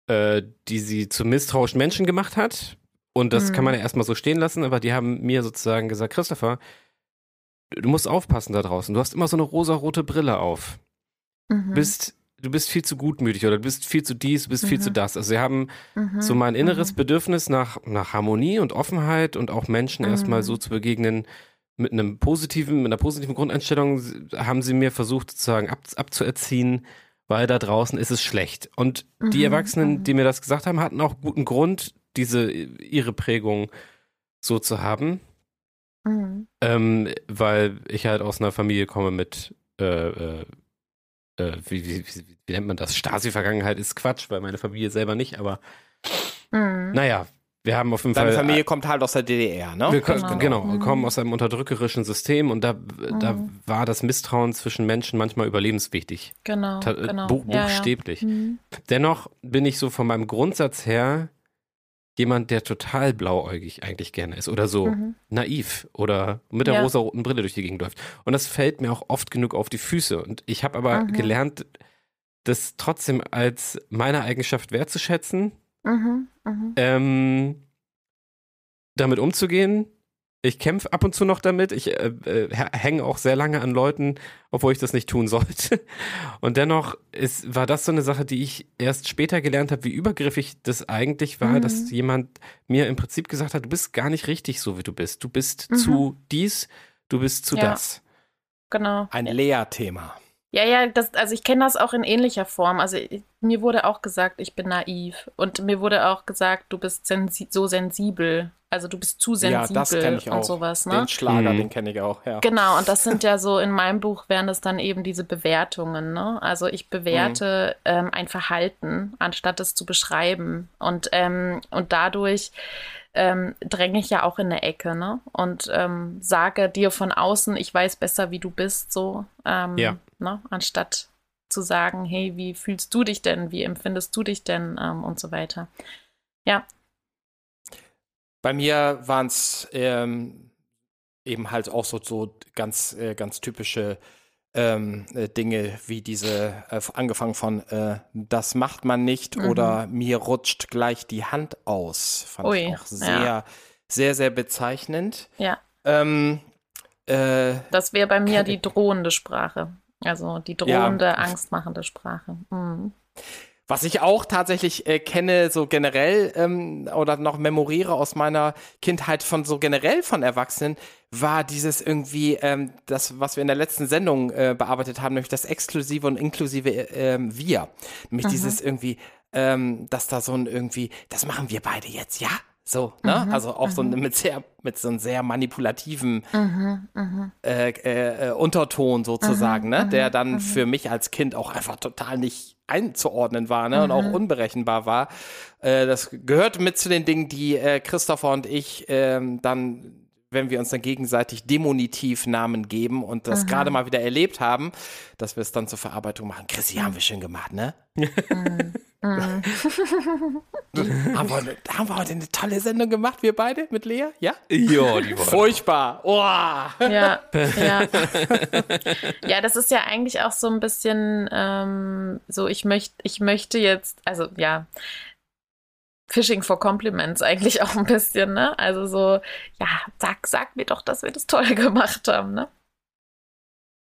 [SPEAKER 4] äh, die sie zu misstrauischen Menschen gemacht hat. Und das
[SPEAKER 1] Mhm.
[SPEAKER 4] kann man ja erstmal so stehen lassen, aber die haben mir sozusagen gesagt, Christopher, du musst aufpassen da draußen. Du hast immer so eine rosarote Brille auf.
[SPEAKER 1] Mhm.
[SPEAKER 4] Du bist, du bist viel zu gutmütig oder du bist viel zu dies, du bist viel
[SPEAKER 1] Mhm.
[SPEAKER 4] zu das. Also sie haben
[SPEAKER 1] Mhm.
[SPEAKER 4] so mein inneres
[SPEAKER 1] Mhm.
[SPEAKER 4] Bedürfnis nach, nach Harmonie und Offenheit und auch Menschen
[SPEAKER 1] Mhm.
[SPEAKER 4] erstmal so zu begegnen mit einem positiven, mit einer positiven Grundeinstellung haben sie mir versucht sozusagen ab, abzuerziehen, weil da draußen ist es schlecht. Und die
[SPEAKER 1] Mhm,
[SPEAKER 4] Erwachsenen,
[SPEAKER 1] mhm.
[SPEAKER 4] die mir das gesagt haben, hatten auch guten Grund, diese ihre Prägung so zu haben.
[SPEAKER 1] Mhm.
[SPEAKER 4] Ähm, weil ich halt aus einer Familie komme mit, äh, äh, äh, wie, wie, wie, wie nennt man das? Stasi-Vergangenheit ist Quatsch, weil meine Familie selber nicht, aber
[SPEAKER 1] Mhm.
[SPEAKER 4] naja, wir haben auf jeden
[SPEAKER 2] Deine
[SPEAKER 4] Fall.
[SPEAKER 2] Familie kommt halt aus der DDR, ne?
[SPEAKER 4] wir
[SPEAKER 1] Genau.
[SPEAKER 4] genau,
[SPEAKER 1] Mhm.
[SPEAKER 4] kommen aus einem unterdrückerischen System und da, da
[SPEAKER 1] Mhm.
[SPEAKER 4] war das Misstrauen zwischen Menschen manchmal überlebenswichtig.
[SPEAKER 1] Genau,
[SPEAKER 4] Ta-
[SPEAKER 1] genau.
[SPEAKER 4] bu-
[SPEAKER 1] Ja, ja.
[SPEAKER 4] buchstäblich.
[SPEAKER 1] Mhm.
[SPEAKER 4] Dennoch bin ich so von meinem Grundsatz her jemand, der total blauäugig eigentlich gerne ist oder so
[SPEAKER 1] Mhm.
[SPEAKER 4] naiv oder mit der
[SPEAKER 1] Ja.
[SPEAKER 4] rosaroten Brille durch die Gegend läuft. Und das fällt mir auch oft genug auf die Füße. Und ich habe aber
[SPEAKER 1] Mhm.
[SPEAKER 4] gelernt, das trotzdem als meine Eigenschaft wertzuschätzen,
[SPEAKER 1] Mhm. Mhm.
[SPEAKER 4] ähm, damit umzugehen. Ich kämpfe ab und zu noch damit. Ich äh, äh, hänge auch sehr lange an Leuten, obwohl ich das nicht tun sollte. Und dennoch ist, war das so eine Sache, die ich erst später gelernt habe, wie übergriffig das eigentlich war,
[SPEAKER 1] Mhm.
[SPEAKER 4] dass jemand mir im Prinzip gesagt hat, du bist gar nicht richtig so, wie du bist. Du bist
[SPEAKER 1] Mhm.
[SPEAKER 4] zu dies, du bist zu
[SPEAKER 1] Ja.
[SPEAKER 4] das.
[SPEAKER 1] Genau.
[SPEAKER 2] Ein Lehrthema.
[SPEAKER 1] Ja, ja, das, also ich kenne das auch in ähnlicher Form. Also ich, mir wurde auch gesagt, ich bin naiv. Und mir wurde auch gesagt, du bist sensi so sensibel. Also du bist zu
[SPEAKER 2] Ja,
[SPEAKER 1] sensibel
[SPEAKER 2] das kenn ich
[SPEAKER 1] und
[SPEAKER 2] auch.
[SPEAKER 1] sowas, ne?
[SPEAKER 2] Den Schlager,
[SPEAKER 4] Mhm.
[SPEAKER 2] den kenne ich auch, ja.
[SPEAKER 1] Genau, und das sind ja so, in meinem Buch wären das dann eben diese Bewertungen, ne? Also ich bewerte ähm, ein Verhalten, anstatt es zu beschreiben. Und, ähm, und dadurch ähm, dränge ich ja auch in eine Ecke, ne? Und ähm, sage dir von außen, ich weiß besser, wie du bist, so, ähm,
[SPEAKER 4] Ja.
[SPEAKER 1] Ne? Anstatt zu sagen, hey, wie fühlst du dich denn, wie empfindest du dich denn ähm, und so weiter. Ja,
[SPEAKER 2] Bei mir waren es ähm, eben halt auch so, so ganz, äh, ganz typische ähm, äh, Dinge wie diese, äh, angefangen von äh, das macht man nicht
[SPEAKER 1] Mhm.
[SPEAKER 2] oder mir rutscht gleich die Hand aus. Fand
[SPEAKER 1] Ui,
[SPEAKER 2] ich auch sehr,
[SPEAKER 1] ja.
[SPEAKER 2] sehr, sehr bezeichnend.
[SPEAKER 1] ja.
[SPEAKER 2] Ähm, äh,
[SPEAKER 1] Das wäre bei mir die drohende Sprache. Also die
[SPEAKER 2] Ja.
[SPEAKER 1] drohende, angstmachende Sprache. Mhm.
[SPEAKER 2] Was ich auch tatsächlich äh, kenne, so generell ähm, oder noch memoriere aus meiner Kindheit von so generell von Erwachsenen, war dieses irgendwie, ähm, das, was wir in der letzten Sendung äh, bearbeitet haben, nämlich das exklusive und inklusive äh, ähm, Wir. Nämlich
[SPEAKER 1] Mhm.
[SPEAKER 2] dieses irgendwie, ähm, dass da so ein irgendwie, das machen wir beide jetzt, ja? So, ne?
[SPEAKER 1] Mhm,
[SPEAKER 2] Also auch so ein, mit sehr, mit so einem sehr manipulativen
[SPEAKER 1] Mhm, mhm.
[SPEAKER 2] äh, äh, äh, Unterton sozusagen, ne?
[SPEAKER 1] mhm,
[SPEAKER 2] der dann
[SPEAKER 1] mhm.
[SPEAKER 2] für mich als Kind auch einfach total nicht einzuordnen war ne? und auch
[SPEAKER 1] Mhm.
[SPEAKER 2] unberechenbar war. Äh, das gehört mit zu den Dingen, die äh, Christopher und ich ähm, dann wenn wir uns dann gegenseitig demonitiv Namen geben und das
[SPEAKER 1] Mhm.
[SPEAKER 2] gerade mal wieder erlebt haben, dass wir es dann zur Verarbeitung machen. Chrissy, haben wir schön gemacht, ne?
[SPEAKER 1] Mhm.
[SPEAKER 2] Haben, wir, haben wir heute eine tolle Sendung gemacht, wir beide mit Lea? Ja?
[SPEAKER 4] Ja, die war.
[SPEAKER 2] Furchtbar. Oh.
[SPEAKER 1] Ja, ja. ja, das ist ja eigentlich auch so ein bisschen ähm, so, ich möchte, ich möchte jetzt, also ja, Fishing for Compliments eigentlich auch ein bisschen, ne? Also so, ja, sag, sag mir doch, dass wir das toll gemacht haben, ne?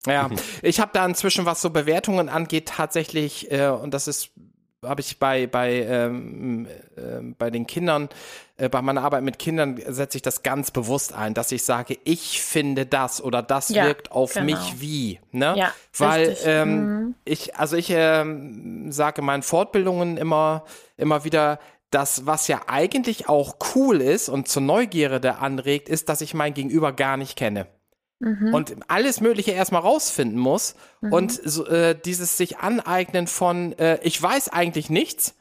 [SPEAKER 2] Ja, ich habe da inzwischen, was so Bewertungen angeht, tatsächlich, äh, und das ist, habe ich bei, bei, ähm, äh, bei den Kindern, äh, bei meiner Arbeit mit Kindern setze ich das ganz bewusst ein, dass ich sage, ich finde das oder das
[SPEAKER 1] Ja,
[SPEAKER 2] wirkt auf
[SPEAKER 1] genau.
[SPEAKER 2] mich wie, ne?
[SPEAKER 1] Ja,
[SPEAKER 2] Weil
[SPEAKER 1] richtig.
[SPEAKER 2] ähm,
[SPEAKER 1] Mhm.
[SPEAKER 2] ich, also ich ähm, sage in meinen Fortbildungen immer, immer wieder, das, was ja eigentlich auch cool ist und zur Neugierde anregt, ist, dass ich mein Gegenüber gar nicht kenne
[SPEAKER 1] Mhm.
[SPEAKER 2] und alles Mögliche erstmal rausfinden muss und so, äh, dieses sich aneignen von, äh, ich weiß eigentlich nichts,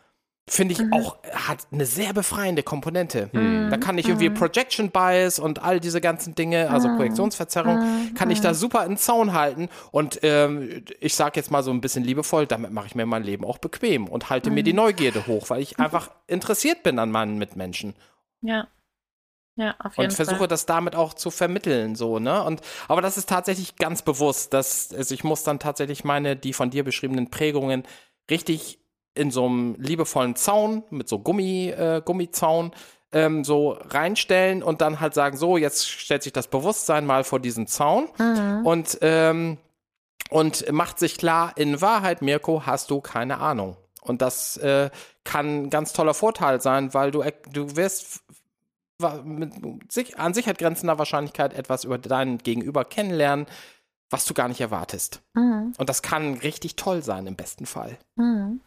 [SPEAKER 2] finde ich
[SPEAKER 1] Mhm.
[SPEAKER 2] auch, hat eine sehr befreiende Komponente. Da kann ich irgendwie Projection Bias und all diese ganzen Dinge, also
[SPEAKER 1] Mhm.
[SPEAKER 2] Projektionsverzerrung, kann ich da super in Zaun halten und ähm, ich sage jetzt mal so ein bisschen liebevoll, damit mache ich mir mein Leben auch bequem und halte mir
[SPEAKER 1] Mhm.
[SPEAKER 2] die Neugierde hoch, weil ich einfach interessiert bin an meinen Mitmenschen
[SPEAKER 1] Ja. Ja, auf jeden
[SPEAKER 2] und versuche
[SPEAKER 1] Fall.
[SPEAKER 2] das damit auch zu vermitteln, so, ne? Und, aber das ist tatsächlich ganz bewusst, dass, also ich muss dann tatsächlich meine, die von dir beschriebenen Prägungen richtig in so einem liebevollen Zaun, mit so Gummi, äh, Gummizaun, ähm, so reinstellen und dann halt sagen, so, jetzt stellt sich das Bewusstsein mal vor diesen Zaun
[SPEAKER 1] Mhm.
[SPEAKER 2] und, ähm, und macht sich klar, in Wahrheit, Mirko, hast du keine Ahnung. Und das äh, kann ein ganz toller Vorteil sein, weil du, er- du wirst mit sich, an Sicherheit grenzender Wahrscheinlichkeit etwas über deinen Gegenüber kennenlernen, was du gar nicht erwartest.
[SPEAKER 1] Mhm.
[SPEAKER 2] Und das kann richtig toll sein im besten Fall.
[SPEAKER 1] Mhm.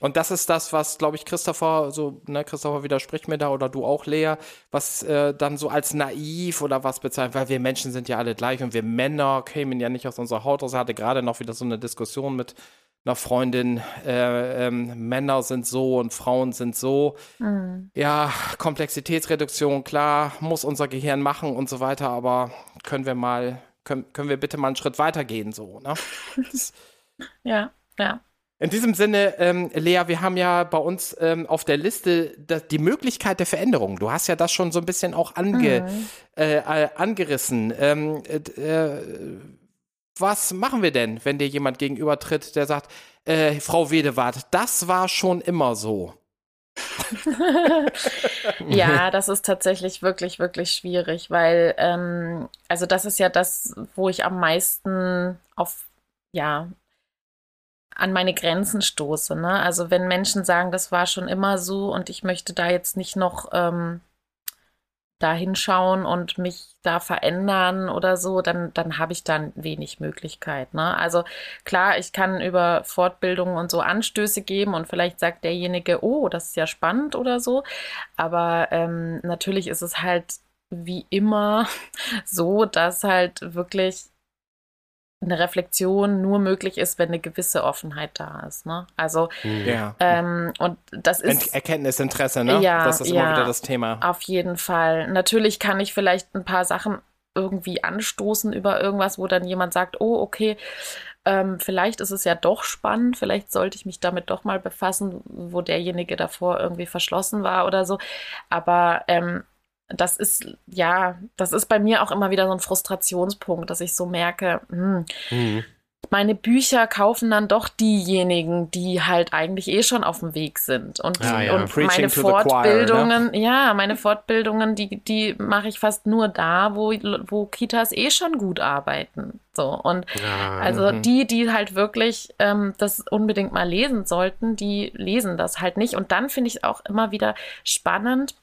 [SPEAKER 2] Und das ist das, was, glaube ich, Christopher, so, ne, Christopher widerspricht mir da oder du auch, Lea, was äh, dann so als naiv oder was bezeichnet, weil wir Menschen sind ja alle gleich und wir Männer kämen ja nicht aus unserer Haut raus. Ich hatte gerade noch wieder so eine Diskussion mit einer Freundin, äh, ähm, Männer sind so und Frauen sind so.
[SPEAKER 1] Mhm.
[SPEAKER 2] Ja, Komplexitätsreduktion, klar, muss unser Gehirn machen und so weiter, aber können wir mal, können, können wir bitte mal einen Schritt weitergehen, so, ne?
[SPEAKER 1] Ja, ja.
[SPEAKER 2] In diesem Sinne, ähm, Lea, wir haben ja bei uns ähm, auf der Liste das, die Möglichkeit der Veränderung. Du hast ja das schon so ein bisschen auch ange,
[SPEAKER 1] Mhm.
[SPEAKER 2] äh, äh, angerissen. Ähm, äh, äh, was machen wir denn, wenn dir jemand gegenübertritt, der sagt, äh, Frau Wedewart, das war schon immer so?
[SPEAKER 1] Ja, das ist tatsächlich wirklich, wirklich schwierig, weil, ähm, also das ist ja das, wo ich am meisten auf, ja, an meine Grenzen stoße, ne? Also wenn Menschen sagen, das war schon immer so und ich möchte da jetzt nicht noch ähm, da hinschauen und mich da verändern oder so, dann, dann habe ich dann wenig Möglichkeit, ne? Also klar, ich kann über Fortbildungen und so Anstöße geben und vielleicht sagt derjenige, oh, das ist ja spannend oder so. Aber ähm, natürlich ist es halt wie immer so, dass halt wirklich eine Reflexion nur möglich ist, wenn eine gewisse Offenheit da ist. Ne? Also,
[SPEAKER 2] Ja.
[SPEAKER 1] ähm, und das ist
[SPEAKER 2] Erkenntnisinteresse, ne?
[SPEAKER 1] Ja,
[SPEAKER 2] das ist immer
[SPEAKER 1] ja.
[SPEAKER 2] wieder das Thema.
[SPEAKER 1] auf jeden Fall. Natürlich kann ich vielleicht ein paar Sachen irgendwie anstoßen über irgendwas, wo dann jemand sagt, oh, okay, ähm, vielleicht ist es ja doch spannend, vielleicht sollte ich mich damit doch mal befassen, wo derjenige davor irgendwie verschlossen war oder so. Aber ähm, das ist, ja, das ist bei mir auch immer wieder so ein Frustrationspunkt, dass ich so merke, hm,
[SPEAKER 4] Mhm.
[SPEAKER 1] meine Bücher kaufen dann doch diejenigen, die halt eigentlich eh schon auf dem Weg sind. Und,
[SPEAKER 4] Ah, ja.
[SPEAKER 1] und meine
[SPEAKER 2] the choir, ne?
[SPEAKER 1] Fortbildungen, ja, meine Fortbildungen, die, die mache ich fast nur da, wo, wo Kitas eh schon gut arbeiten. So. Und
[SPEAKER 4] Ja,
[SPEAKER 1] also
[SPEAKER 2] mhm.
[SPEAKER 1] die, die halt wirklich ähm, das unbedingt mal lesen sollten, die lesen das halt nicht. Und dann finde ich es auch immer wieder spannend,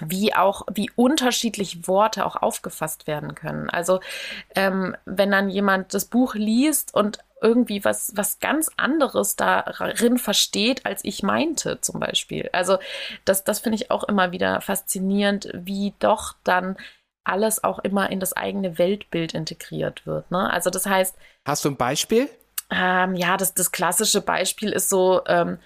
[SPEAKER 1] wie auch, wie unterschiedlich Worte auch aufgefasst werden können. Also ähm, wenn dann jemand das Buch liest und irgendwie was, was ganz anderes darin versteht, als ich meinte, zum Beispiel. Also das, das finde ich auch immer wieder faszinierend, wie doch dann alles auch immer in das eigene Weltbild integriert wird. Ne? Also das heißt,
[SPEAKER 2] Hast du ein Beispiel?
[SPEAKER 1] ähm, ja, das, das klassische Beispiel ist so, ähm,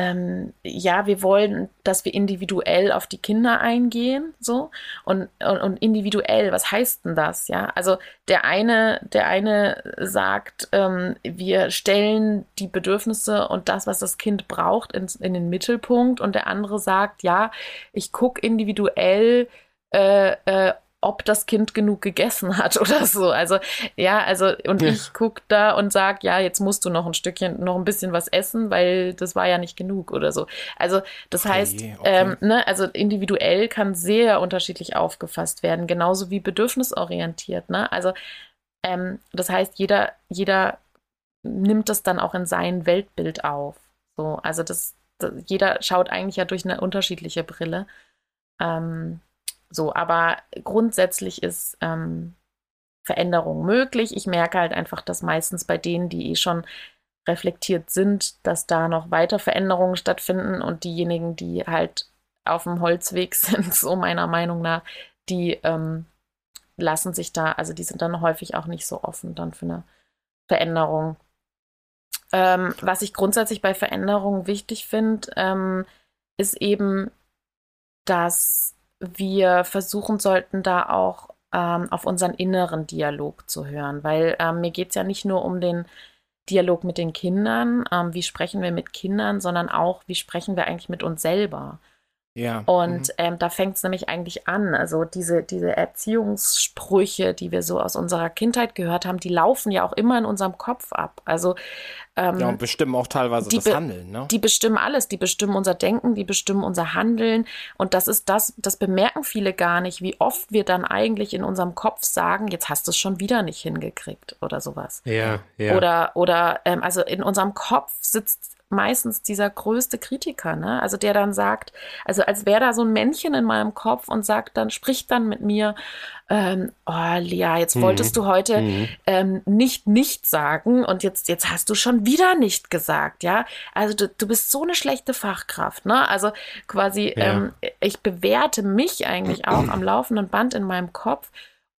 [SPEAKER 1] ähm, ja, wir wollen, dass wir individuell auf die Kinder eingehen, so und, und, und, individuell, was heißt denn das? Ja, also der eine, der eine sagt, ähm, wir stellen die Bedürfnisse und das, was das Kind braucht, in, in den Mittelpunkt, und der andere sagt, ja, ich gucke individuell, äh, äh, ob das Kind genug gegessen hat oder so. Also ja, also und ja. ich gucke da und sag, ja, jetzt musst du noch ein Stückchen, noch ein bisschen was essen, weil das war ja nicht genug oder so. Also das okay, heißt, okay. Ähm, ne, also individuell kann sehr unterschiedlich aufgefasst werden, genauso wie bedürfnisorientiert. Ne? Also ähm, das heißt, jeder, jeder nimmt das dann auch in sein Weltbild auf. So, also das, das jeder schaut eigentlich ja durch eine unterschiedliche Brille. Ähm, so, aber grundsätzlich ist ähm, Veränderung möglich. Ich merke halt einfach, dass meistens bei denen, die eh schon reflektiert sind, dass da noch weiter Veränderungen stattfinden und diejenigen, die halt auf dem Holzweg sind, so meiner Meinung nach, die ähm, lassen sich da, also die sind dann häufig auch nicht so offen dann für eine Veränderung. Ähm, was ich grundsätzlich bei Veränderungen wichtig finde, ähm, ist eben, dass wir versuchen sollten, da auch ähm, auf unseren inneren Dialog zu hören, weil ähm, mir geht es ja nicht nur um den Dialog mit den Kindern, ähm, wie sprechen wir mit Kindern, sondern auch, wie sprechen wir eigentlich mit uns selber. Ja. Und mhm. ähm, da fängt es nämlich eigentlich an. Also diese, diese Erziehungssprüche, die wir so aus unserer Kindheit gehört haben, die laufen ja auch immer in unserem Kopf ab. Also
[SPEAKER 2] ähm, ja, und bestimmen auch teilweise das Handeln, ne?
[SPEAKER 1] Die bestimmen alles, die bestimmen unser Denken, die bestimmen unser Handeln. Und das ist das, das bemerken viele gar nicht, wie oft wir dann eigentlich in unserem Kopf sagen, jetzt hast du es schon wieder nicht hingekriegt oder sowas.
[SPEAKER 4] Ja, ja.
[SPEAKER 1] Oder, oder ähm, also in unserem Kopf sitzt meistens dieser größte Kritiker, ne? Also der dann sagt, also als wäre da so ein Männchen in meinem Kopf und sagt dann, spricht dann mit mir, ähm, oh Lea, jetzt mhm. wolltest du heute mhm. ähm, nicht nicht sagen und jetzt, jetzt hast du schon wieder nicht gesagt, ja? Also du, du bist so eine schlechte Fachkraft, ne? Also quasi, ja. ähm, ich bewerte mich eigentlich auch am laufenden Band in meinem Kopf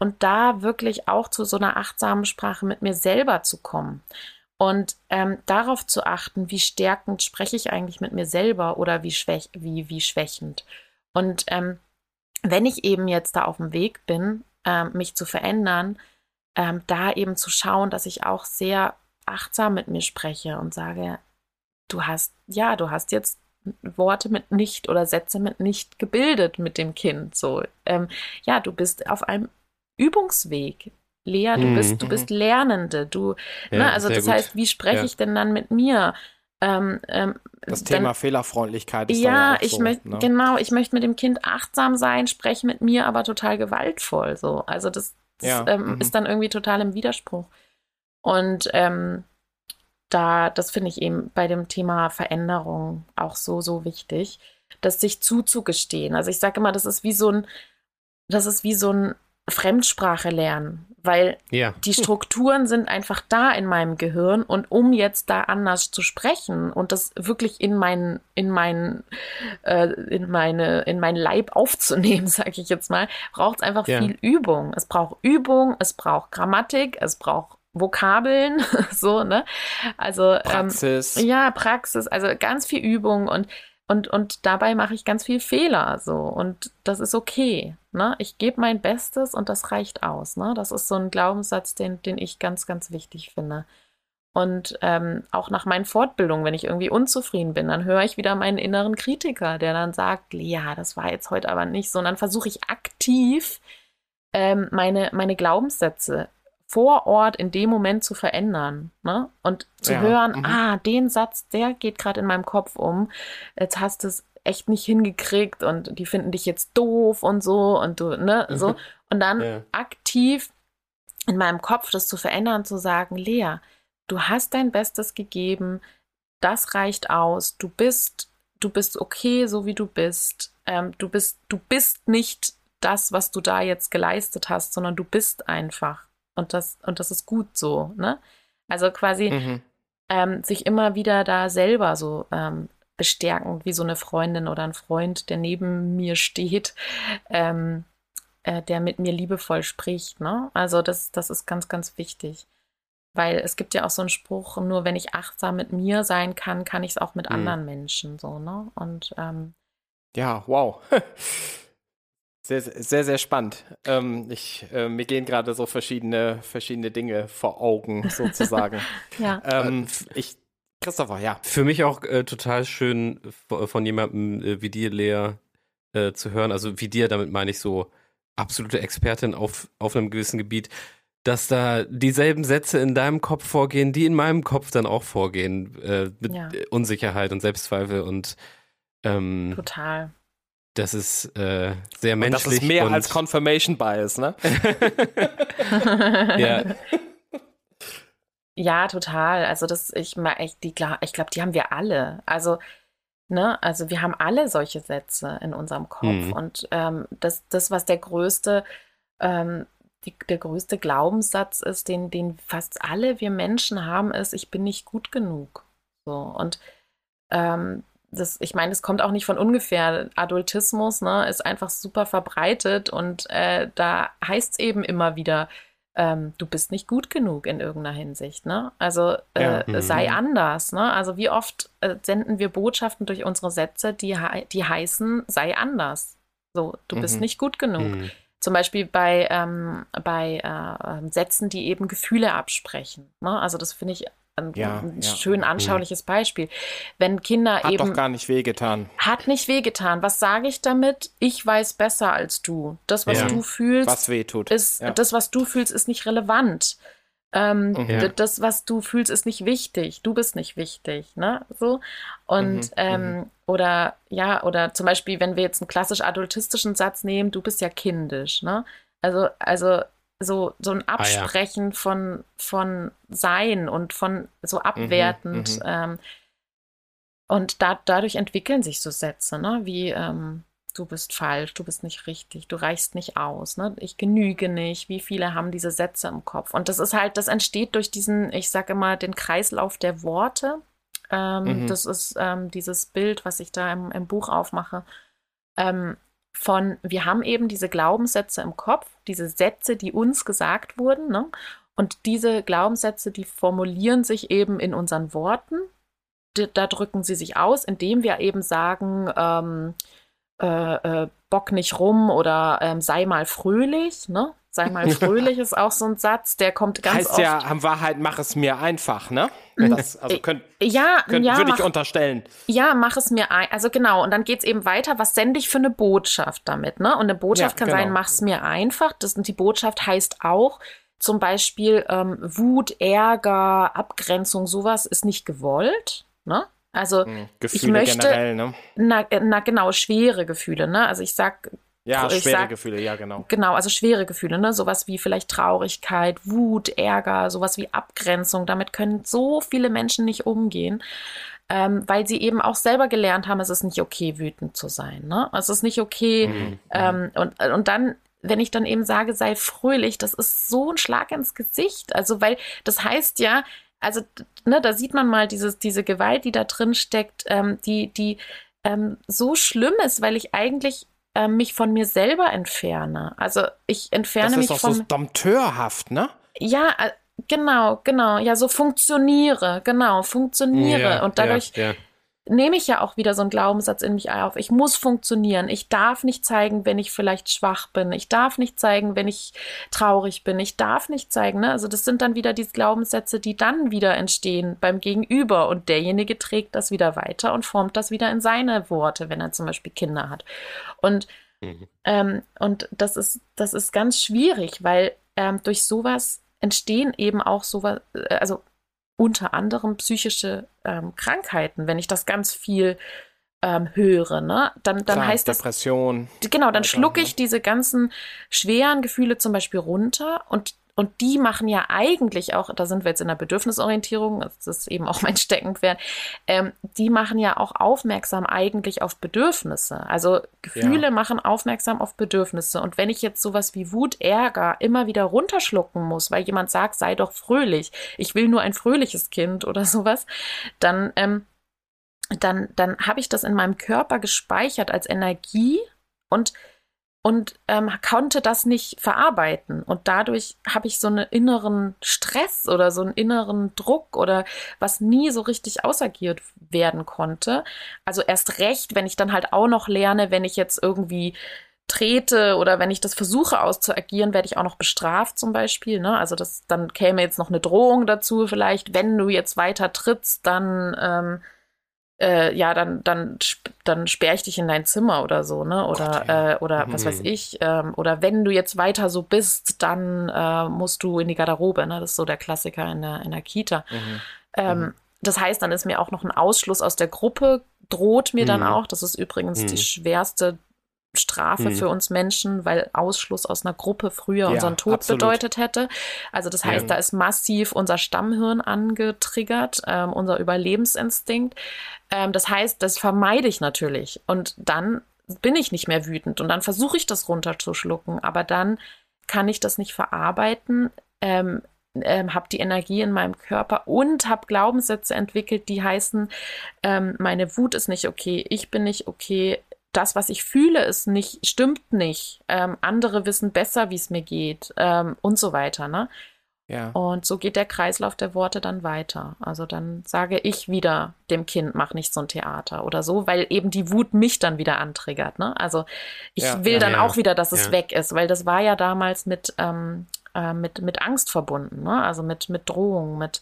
[SPEAKER 1] und da wirklich auch zu so einer achtsamen Sprache mit mir selber zu kommen. Und ähm, darauf zu achten, wie stärkend spreche ich eigentlich mit mir selber oder wie, schwäch wie, wie schwächend. Und ähm, wenn ich eben jetzt da auf dem Weg bin, ähm, mich zu verändern, ähm, da eben zu schauen, dass ich auch sehr achtsam mit mir spreche und sage, du hast, ja, du hast jetzt Worte mit nicht oder Sätze mit nicht gebildet mit dem Kind. So, ähm, ja, du bist auf einem Übungsweg. Lea, du mhm. bist, du bist Lernende. Du, ja, ne, also das gut. heißt, wie spreche ja. ich denn dann mit mir? Ähm, ähm,
[SPEAKER 2] das Thema dann, Fehlerfreundlichkeit
[SPEAKER 1] ist ja, ja ich so, möchte ne? genau, ich möchte mit dem Kind achtsam sein, spreche mit mir aber total gewaltvoll. So, also das, das ja, ähm, mhm. ist dann irgendwie total im Widerspruch. Und ähm, da, das finde ich eben bei dem Thema Veränderung auch so so wichtig, das sich zuzugestehen. Also ich sage immer, das ist wie so ein, das ist wie so ein Fremdsprache lernen, weil ja. die Strukturen sind einfach da in meinem Gehirn und um jetzt da anders zu sprechen und das wirklich in meinen in meinen äh, in meine in meinen Leib aufzunehmen, sage ich jetzt mal, braucht es einfach ja. viel Übung. Es braucht Übung, es braucht Grammatik, es braucht Vokabeln, so, ne? Also
[SPEAKER 2] ähm, Praxis.
[SPEAKER 1] Ähm, ja, Praxis, also ganz viel Übung und und, und dabei mache ich ganz viel Fehler so. Und das ist okay. Ne? Ich gebe mein Bestes und das reicht aus. Ne? Das ist so ein Glaubenssatz, den, den ich ganz, ganz wichtig finde. Und ähm, auch nach meinen Fortbildungen, wenn ich irgendwie unzufrieden bin, dann höre ich wieder meinen inneren Kritiker, der dann sagt, ja, das war jetzt heute aber nicht so. Und dann versuche ich aktiv ähm, meine, meine Glaubenssätze vor Ort in dem Moment zu verändern. Ne? Und zu ja. hören, mhm. ah, den Satz, der geht gerade in meinem Kopf um. Jetzt hast du es echt nicht hingekriegt und die finden dich jetzt doof und so und du, ne, so. Und dann ja. aktiv in meinem Kopf das zu verändern, zu sagen, Lea, du hast dein Bestes gegeben, das reicht aus, du bist, du bist okay, so wie du bist. Ähm, du bist, du bist nicht das, was du da jetzt geleistet hast, sondern du bist einfach. Und das, und das ist gut so, ne? Also quasi mhm. ähm, sich immer wieder da selber so ähm, bestärken, wie so eine Freundin oder ein Freund, der neben mir steht, ähm, äh, der mit mir liebevoll spricht. Ne? Also das, das ist ganz, ganz wichtig. Weil es gibt ja auch so einen Spruch, nur wenn ich achtsam mit mir sein kann, kann ich es auch mit
[SPEAKER 2] Mhm.
[SPEAKER 1] anderen Menschen so, ne? Und ähm,
[SPEAKER 2] Ja, wow. Sehr, sehr, sehr spannend. Ähm, ich, äh, mir gehen gerade so verschiedene, verschiedene Dinge vor Augen, sozusagen.
[SPEAKER 1] ja.
[SPEAKER 2] ähm, ich, Christopher, ja.
[SPEAKER 4] Für mich auch äh, total schön von jemandem äh, wie dir, Lea, äh, zu hören. Also wie dir, damit meine ich so absolute Expertin auf, auf einem gewissen Gebiet, dass da dieselben Sätze in deinem Kopf vorgehen, die in meinem Kopf dann auch vorgehen. Äh, mit
[SPEAKER 1] Ja.
[SPEAKER 4] Unsicherheit und Selbstzweifel und ähm,
[SPEAKER 1] Total.
[SPEAKER 4] Das ist äh, sehr
[SPEAKER 2] Und
[SPEAKER 4] menschlich.
[SPEAKER 2] das ist mehr
[SPEAKER 4] und,
[SPEAKER 2] als Confirmation Bias, ne?
[SPEAKER 4] ja,
[SPEAKER 1] Ja, total. Also das, ich, ich, die, ich glaube, die haben wir alle. Also, ne, also wir haben alle solche Sätze in unserem Kopf.
[SPEAKER 4] Mhm.
[SPEAKER 1] Und ähm, das, das, was der größte, ähm, die, der größte Glaubenssatz ist, den, den fast alle wir Menschen haben, ist, ich bin nicht gut genug. So. Und ähm, das, ich meine, es kommt auch nicht von ungefähr. Adultismus, ne, ist einfach super verbreitet und äh, da heißt es eben immer wieder, ähm, du bist nicht gut genug in irgendeiner Hinsicht, ne? Also äh,
[SPEAKER 2] Ja.
[SPEAKER 4] Mhm.
[SPEAKER 1] sei anders, ne? Also wie oft äh, senden wir Botschaften durch unsere Sätze, die, die heißen, sei anders. So, du bist
[SPEAKER 2] Mhm.
[SPEAKER 1] nicht gut genug.
[SPEAKER 4] Mhm.
[SPEAKER 1] Zum Beispiel bei, ähm, bei äh, Sätzen, die eben Gefühle absprechen. Ne? Also das finde ich ein,
[SPEAKER 2] Ja,
[SPEAKER 1] ein
[SPEAKER 2] ja.
[SPEAKER 1] schön anschauliches Beispiel. Wenn Kinder
[SPEAKER 2] Hat
[SPEAKER 1] eben
[SPEAKER 2] doch gar nicht wehgetan.
[SPEAKER 1] hat nicht wehgetan. Was sage ich damit? Ich weiß besser als du. Das, was
[SPEAKER 4] Ja.
[SPEAKER 1] du fühlst,
[SPEAKER 2] Was wehtut.
[SPEAKER 1] ist
[SPEAKER 2] ja.
[SPEAKER 1] das, was du fühlst, ist nicht relevant. Ähm,
[SPEAKER 2] Mhm.
[SPEAKER 1] Das, was du fühlst, ist nicht wichtig. Du bist nicht wichtig, ne? So. Und
[SPEAKER 2] Mhm,
[SPEAKER 1] ähm, oder ja, oder zum Beispiel, wenn wir jetzt einen klassisch adultistischen Satz nehmen, du bist ja kindisch, ne? Also, also so, so ein
[SPEAKER 4] ja.
[SPEAKER 1] Absprechen von, von Sein und von so abwertend.
[SPEAKER 2] mhm.
[SPEAKER 1] Ähm, und da, dadurch entwickeln sich so Sätze, ne? Wie ähm, du bist falsch, du bist nicht richtig, du reichst nicht aus, ne? Ich genüge nicht. Wie viele haben diese Sätze im Kopf? Und das ist halt, das entsteht durch diesen, ich sage immer, den Kreislauf der Worte. Ähm,
[SPEAKER 2] Mhm.
[SPEAKER 1] Das ist ähm, dieses Bild, was ich da im, im Buch aufmache. Ähm, von, wir haben eben diese Glaubenssätze im Kopf, diese Sätze, die uns gesagt wurden, ne? Und diese Glaubenssätze, die formulieren sich eben in unseren Worten. D- Da drücken sie sich aus, indem wir eben sagen, ähm, äh, äh, bock nicht rum oder ähm, sei mal fröhlich, ne? Sei mal fröhlich ist auch so ein Satz, der kommt ganz
[SPEAKER 2] heißt
[SPEAKER 1] oft.
[SPEAKER 2] ja, in Wahrheit, mach es mir einfach, ne? Das, also könnt,
[SPEAKER 1] ja,
[SPEAKER 2] könnt,
[SPEAKER 1] ja,
[SPEAKER 2] würde ich
[SPEAKER 1] mach,
[SPEAKER 2] unterstellen.
[SPEAKER 1] ja, mach es mir ein. Also genau, und dann geht's eben weiter. Was sende ich für eine Botschaft damit? Ne? Und eine Botschaft
[SPEAKER 2] Ja,
[SPEAKER 1] kann sein,
[SPEAKER 2] genau.
[SPEAKER 1] mach es mir einfach. Das, die Botschaft heißt auch zum Beispiel ähm, Wut, Ärger, Abgrenzung, sowas ist nicht gewollt. Ne? Also,
[SPEAKER 2] Hm, Gefühle
[SPEAKER 1] möchte-
[SPEAKER 2] generell, ne?
[SPEAKER 1] na, äh, na genau, schwere Gefühle. Ne? Also ich sag
[SPEAKER 2] Ja,
[SPEAKER 1] ich
[SPEAKER 2] schwere
[SPEAKER 1] sag-
[SPEAKER 2] Gefühle, ja, genau.
[SPEAKER 1] Genau, also schwere Gefühle, ne? Sowas wie vielleicht Traurigkeit, Wut, Ärger, sowas wie Abgrenzung. Damit können so viele Menschen nicht umgehen, ähm, weil sie eben auch selber gelernt haben, es ist nicht okay, wütend zu sein. Ne? Es ist nicht okay.
[SPEAKER 2] Mhm.
[SPEAKER 1] Ähm, und, und dann, wenn ich dann eben sage, sei fröhlich, das ist so ein Schlag ins Gesicht. Also, weil das heißt ja, also, ne, da sieht man mal dieses, diese Gewalt, die da drin steckt, ähm, die, die ähm, so schlimm ist, weil ich eigentlich ähm, mich von mir selber entferne. Also ich
[SPEAKER 2] Das
[SPEAKER 1] entferne
[SPEAKER 2] ist
[SPEAKER 1] mich
[SPEAKER 2] doch
[SPEAKER 1] von.
[SPEAKER 2] so dompteurhaft, ne?
[SPEAKER 1] ja, äh, genau, genau. Ja, so funktioniere, genau, funktioniere.
[SPEAKER 4] Ja,
[SPEAKER 1] und dadurch
[SPEAKER 4] ja, ja.
[SPEAKER 1] Nehme ich ja auch wieder so einen Glaubenssatz in mich auf. Ich muss funktionieren. Ich darf nicht zeigen, wenn ich vielleicht schwach bin. Ich darf nicht zeigen, wenn ich traurig bin. Ich darf nicht zeigen. Ne? Also das sind dann wieder diese Glaubenssätze, die dann wieder entstehen beim Gegenüber. Und derjenige trägt das wieder weiter und formt das wieder in seine Worte, wenn er zum Beispiel Kinder hat. Und
[SPEAKER 4] Mhm.
[SPEAKER 1] ähm, und das ist, das ist ganz schwierig, weil ähm, durch sowas entstehen eben auch sowas, äh, also unter anderem psychische ähm, Krankheiten, wenn ich das ganz viel ähm, höre, ne? Dann, dann
[SPEAKER 2] Klar,
[SPEAKER 1] heißt das,
[SPEAKER 2] Depression.
[SPEAKER 1] genau, dann schlucke
[SPEAKER 2] ne?
[SPEAKER 1] ich diese ganzen schweren Gefühle zum Beispiel runter und und die machen ja eigentlich auch, da sind wir jetzt in der Bedürfnisorientierung, das ist eben auch mein Steckenpferd, ähm, die machen ja auch aufmerksam eigentlich auf Bedürfnisse. Also Gefühle
[SPEAKER 2] Ja.
[SPEAKER 1] machen aufmerksam auf Bedürfnisse. Und wenn ich jetzt sowas wie Wut, Ärger immer wieder runterschlucken muss, weil jemand sagt, sei doch fröhlich, ich will nur ein fröhliches Kind oder sowas, dann, ähm, dann, dann habe ich das in meinem Körper gespeichert als Energie und und ähm, konnte das nicht verarbeiten. Und dadurch habe ich so einen inneren Stress oder so einen inneren Druck oder was nie so richtig ausagiert werden konnte. Also erst recht, wenn ich dann halt auch noch lerne, wenn ich jetzt irgendwie trete oder wenn ich das versuche auszuagieren, werde ich auch noch bestraft zum Beispiel. Ne? Also das, dann käme jetzt noch eine Drohung dazu vielleicht, wenn du jetzt weiter trittst, dann ähm, äh, ja, dann, dann, dann sperre ich dich in dein Zimmer oder so, ne? Oder, Gott, ja. äh, oder mhm. was weiß ich. Ähm, oder wenn du jetzt weiter so bist, dann äh, musst du in die Garderobe, ne? Das ist so der Klassiker in der, in der Kita. Mhm. Ähm, mhm. Das heißt, dann ist mir auch noch ein Ausschluss aus der Gruppe, droht mir dann mhm. auch. Das ist übrigens die mhm. schwerste Strafe hm. für uns Menschen, weil Ausschluss aus einer Gruppe früher ja, unseren Tod absolut. bedeutet hätte. Also das heißt, ja. da ist massiv unser Stammhirn angetriggert, ähm, unser Überlebensinstinkt. Ähm, das heißt, das vermeide ich natürlich. Und dann bin ich nicht mehr wütend und dann versuche ich das runterzuschlucken, aber dann kann ich das nicht verarbeiten. Ähm, ähm, habe die Energie in meinem Körper und habe Glaubenssätze entwickelt, die heißen, ähm, meine Wut ist nicht okay, ich bin nicht okay, das, was ich fühle, ist nicht, stimmt nicht. Ähm, andere wissen besser, wie es mir geht ähm, und so weiter. Ne? Ja. Und so geht der Kreislauf der Worte dann weiter. Also dann sage ich wieder dem Kind, mach nicht so ein Theater oder so, weil eben die Wut mich dann wieder antriggert. Ne? Also ich ja, will ja, dann auch wieder, dass es weg ist, weil das war ja damals mit, ähm, äh, mit, mit Angst verbunden, ne? also mit, mit Drohung, mit,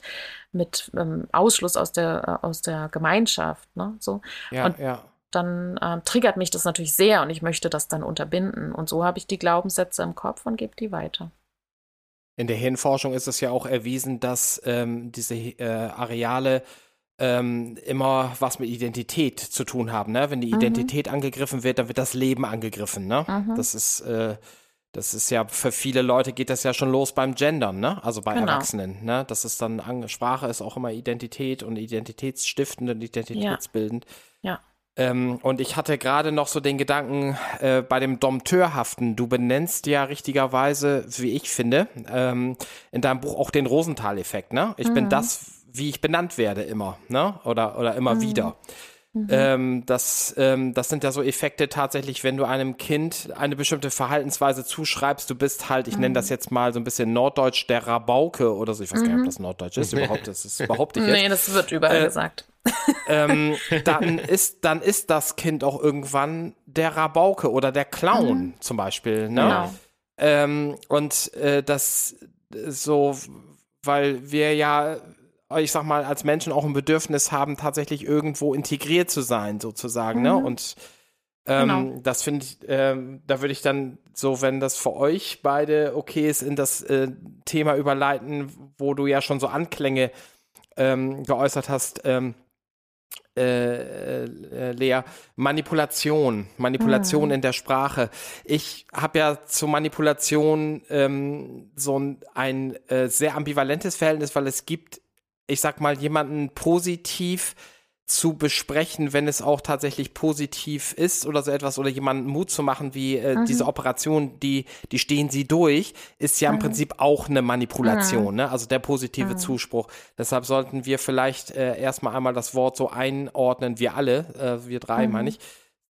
[SPEAKER 1] mit ähm, Ausschluss aus der, äh, aus der Gemeinschaft. Ne? So.
[SPEAKER 2] Ja, und ja
[SPEAKER 1] dann äh, triggert mich das natürlich sehr und ich möchte das dann unterbinden. Und so habe ich die Glaubenssätze im Kopf und gebe die weiter.
[SPEAKER 2] In der Hirnforschung ist es ja auch erwiesen, dass ähm, diese äh, Areale ähm, immer was mit Identität zu tun haben. Ne? Wenn die mhm. Identität angegriffen wird, dann wird das Leben angegriffen. Ne? Mhm. Das ist äh, das ist ja für viele Leute geht das ja schon los beim Gendern, ne? Also bei genau. Erwachsenen, ne? Das ist dann Sprache ist auch immer Identität und identitätsstiftend und identitätsbildend.
[SPEAKER 1] Ja. ja.
[SPEAKER 2] Ähm, und ich hatte gerade noch so den Gedanken äh, bei dem Dompteurhaften. Du benennst ja richtigerweise, wie ich finde, ähm, in deinem Buch auch den Rosenthal-Effekt. Ne? Ich mhm. bin das, wie ich benannt werde immer, ne? Oder oder immer mhm. wieder. Mhm. Ähm, das, ähm, das sind ja so Effekte tatsächlich, wenn du einem Kind eine bestimmte Verhaltensweise zuschreibst, du bist halt, ich mhm. nenne das jetzt mal so ein bisschen norddeutsch, der Rabauke oder so, ich weiß gar nicht, ob mhm. das norddeutsch ist überhaupt, das ist überhaupt nicht.
[SPEAKER 1] Nee, das wird überall äh, gesagt.
[SPEAKER 2] Ähm, dann, ist, dann ist das Kind auch irgendwann der Rabauke oder der Clown mhm. zum Beispiel. Ne? Genau. Ähm, und äh, das so, weil wir ja ich sag mal, als Menschen auch ein Bedürfnis haben, tatsächlich irgendwo integriert zu sein, sozusagen. Ne? Mhm. Ne? Und ähm, genau. das finde ich, ähm, da würde ich dann so, wenn das für euch beide okay ist, in das äh, Thema überleiten, wo du ja schon so Anklänge ähm, geäußert hast. Ähm, äh, äh, Lea, Manipulation, Manipulation mhm. in der Sprache. Ich habe ja zu Manipulation ähm, so ein, ein äh, sehr ambivalentes Verhältnis, weil es gibt ich sag mal, jemanden positiv zu besprechen, wenn es auch tatsächlich positiv ist oder so etwas oder jemanden Mut zu machen, wie äh, mhm. diese Operation, die, die stehen sie durch, ist ja mhm. im Prinzip auch eine Manipulation, mhm. ne? also der positive mhm. Zuspruch. Deshalb sollten wir vielleicht äh, erstmal einmal das Wort so einordnen, wir alle, äh, wir drei mhm. meine ich,